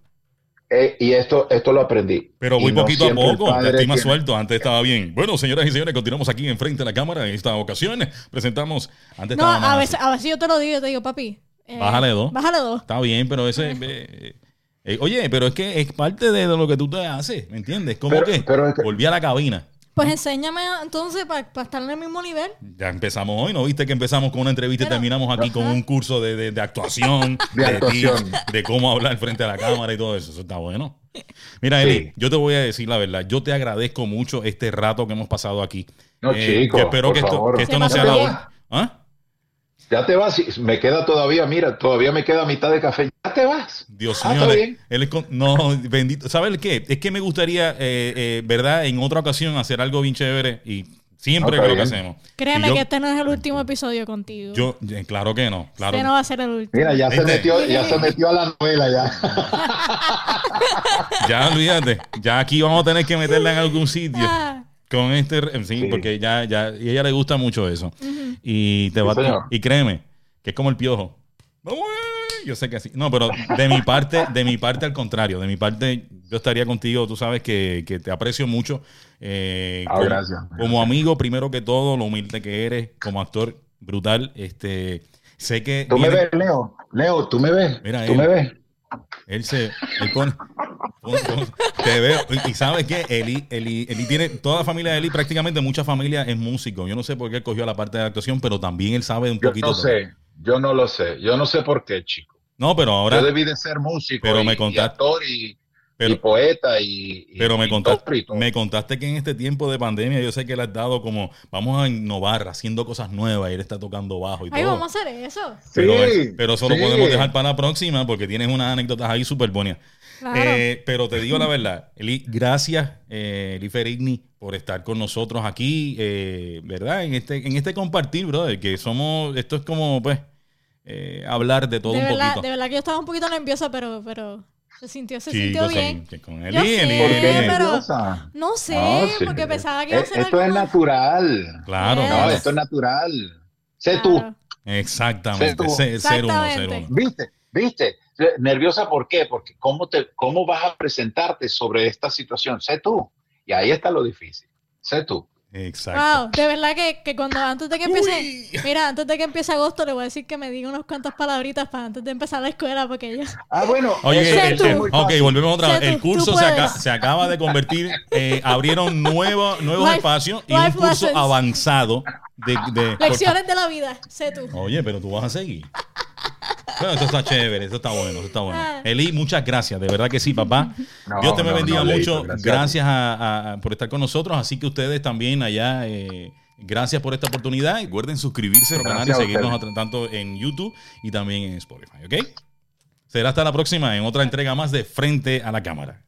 Eh, y esto, esto lo aprendí. Pero Y voy no poquito a poco, estoy más tiene- suelto. Antes estaba bien. Bueno, señoras y señores, continuamos aquí enfrente de la cámara. En esta ocasión presentamos. Antes No, estaba más a así. veces, a veces yo te lo digo, yo te digo, papi. eh, Bájale dos. Bájale dos. Está bien, pero ese. [laughs] eh, eh, oye, pero es que es parte de lo que tú te haces, ¿me entiendes? Como Pero- que pero es que- volví a la cabina. Pues enséñame entonces para estar en el mismo nivel. Ya empezamos hoy, ¿no viste que empezamos con una entrevista y terminamos aquí con un curso de, de- de actuación, [laughs] De actuación. tips, de cómo hablar frente a la cámara y todo eso? Eso está bueno. Mira, Sí. Eli, yo te voy a decir la verdad. Yo te agradezco mucho este rato que hemos pasado aquí. No, Eh, chico, que espero por que esto, favor. que esto Se no sea la última. ¿Ah? Ya te vas. Me queda todavía, mira, todavía me queda mitad de café. Ya te vas. Dios Ah, mío, bien. él es con- no, bendito. ¿Sabes el qué? Es que me gustaría, eh, eh, ¿verdad? En otra ocasión hacer algo bien chévere y siempre Ah, que hacemos. Créeme yo- que este no es el último episodio contigo. yo, eh, claro que no, claro. este no va a ser el último. Mira, ya se ¿Viste? metió, ya se metió a la novela ya. [laughs] Ya olvídate, ya aquí vamos a tener que meterla en algún sitio. Ah, Con este, sí, Sí. porque ya, ya, y a ella le gusta mucho eso. Y te Sí, va señor. y créeme, que es como el piojo. Yo sé que sí. No, pero de mi parte, de mi parte al contrario, de mi parte, yo estaría contigo, tú sabes que, que te aprecio mucho. eh, Ah, como, gracias. como amigo, primero que todo, lo humilde que eres, como actor brutal. Este, sé que Tú me ves, Leo. Leo, tú me ves. Mira tú él. me ves. Él se. Él pone. Te veo. Y, y sabes qué? Eli, Eli, Eli tiene. Toda la familia de Eli, prácticamente mucha familia es músico. Yo no sé por qué él cogió la parte de actuación, pero también él sabe un Yo poquito. no sé. Yo no lo sé. Yo no sé por qué, chico. No, pero ahora. Yo debí de ser músico Pero y, me y contaste- actor y, pero- y poeta y, y Pero me contaste, me contaste que en este tiempo de pandemia yo sé que le has dado como vamos a innovar haciendo cosas nuevas y él está tocando bajo y Ay, todo. vamos a hacer eso. Pero, Sí, pero eso lo podemos dejar para la próxima porque tienes unas anécdotas ahí súper buenas. Claro. Eh, pero te digo la verdad, Eli, gracias, eh, Eli Ferigni, por estar con nosotros aquí, eh, ¿verdad? En este, en este compartir, brother, que somos, esto es como, pues, eh, hablar de todo de, un verdad, poquito. de verdad que yo estaba un poquito nerviosa, pero, pero se sintió, se Sí, sintió bien. con Yo Eli, sé, Eli, ¿Por qué Eli- pero- nerviosa? No sé, No, sí. porque pensaba que iba a Eh, ser Esto algo es natural. Claro, Yes. No, claro. esto es natural. Sé tú. Claro. Exactamente, Sé tú. ser, ser uno, ser Exactamente. uno. ¿Viste? ¿Viste? ¿Nerviosa por qué? Porque ¿cómo, te, ¿cómo vas a presentarte sobre esta situación? Sé tú. Y ahí está lo difícil. Sé tú. Exacto. Wow, de verdad que, que cuando antes de que empiece, mira, antes de que empiece agosto le voy a decir que me diga unas cuantas palabritas para antes de empezar la escuela porque yo Ah, bueno. Oye, el- ok, volvemos otra Sé vez. El curso se, aca- se acaba de convertir, eh, abrieron nuevo- nuevos Life- espacios y un curso lessons. avanzado de, de- lecciones de la vida, sé tú. Oye, pero tú vas a seguir. Bueno, eso está chévere, eso está bueno, eso está bueno. Ah. Eli, muchas gracias, de verdad que sí, papá. No, Dios te me no, bendiga no, mucho. gracias. Gracias, a- a- a- por estar con nosotros, así que ustedes también allá, eh, gracias por esta oportunidad. Recuerden suscribirse al canal y seguirnos a- tanto en YouTube y también en Spotify, ¿ok? Será hasta la próxima en otra entrega más de Frente a la Cámara.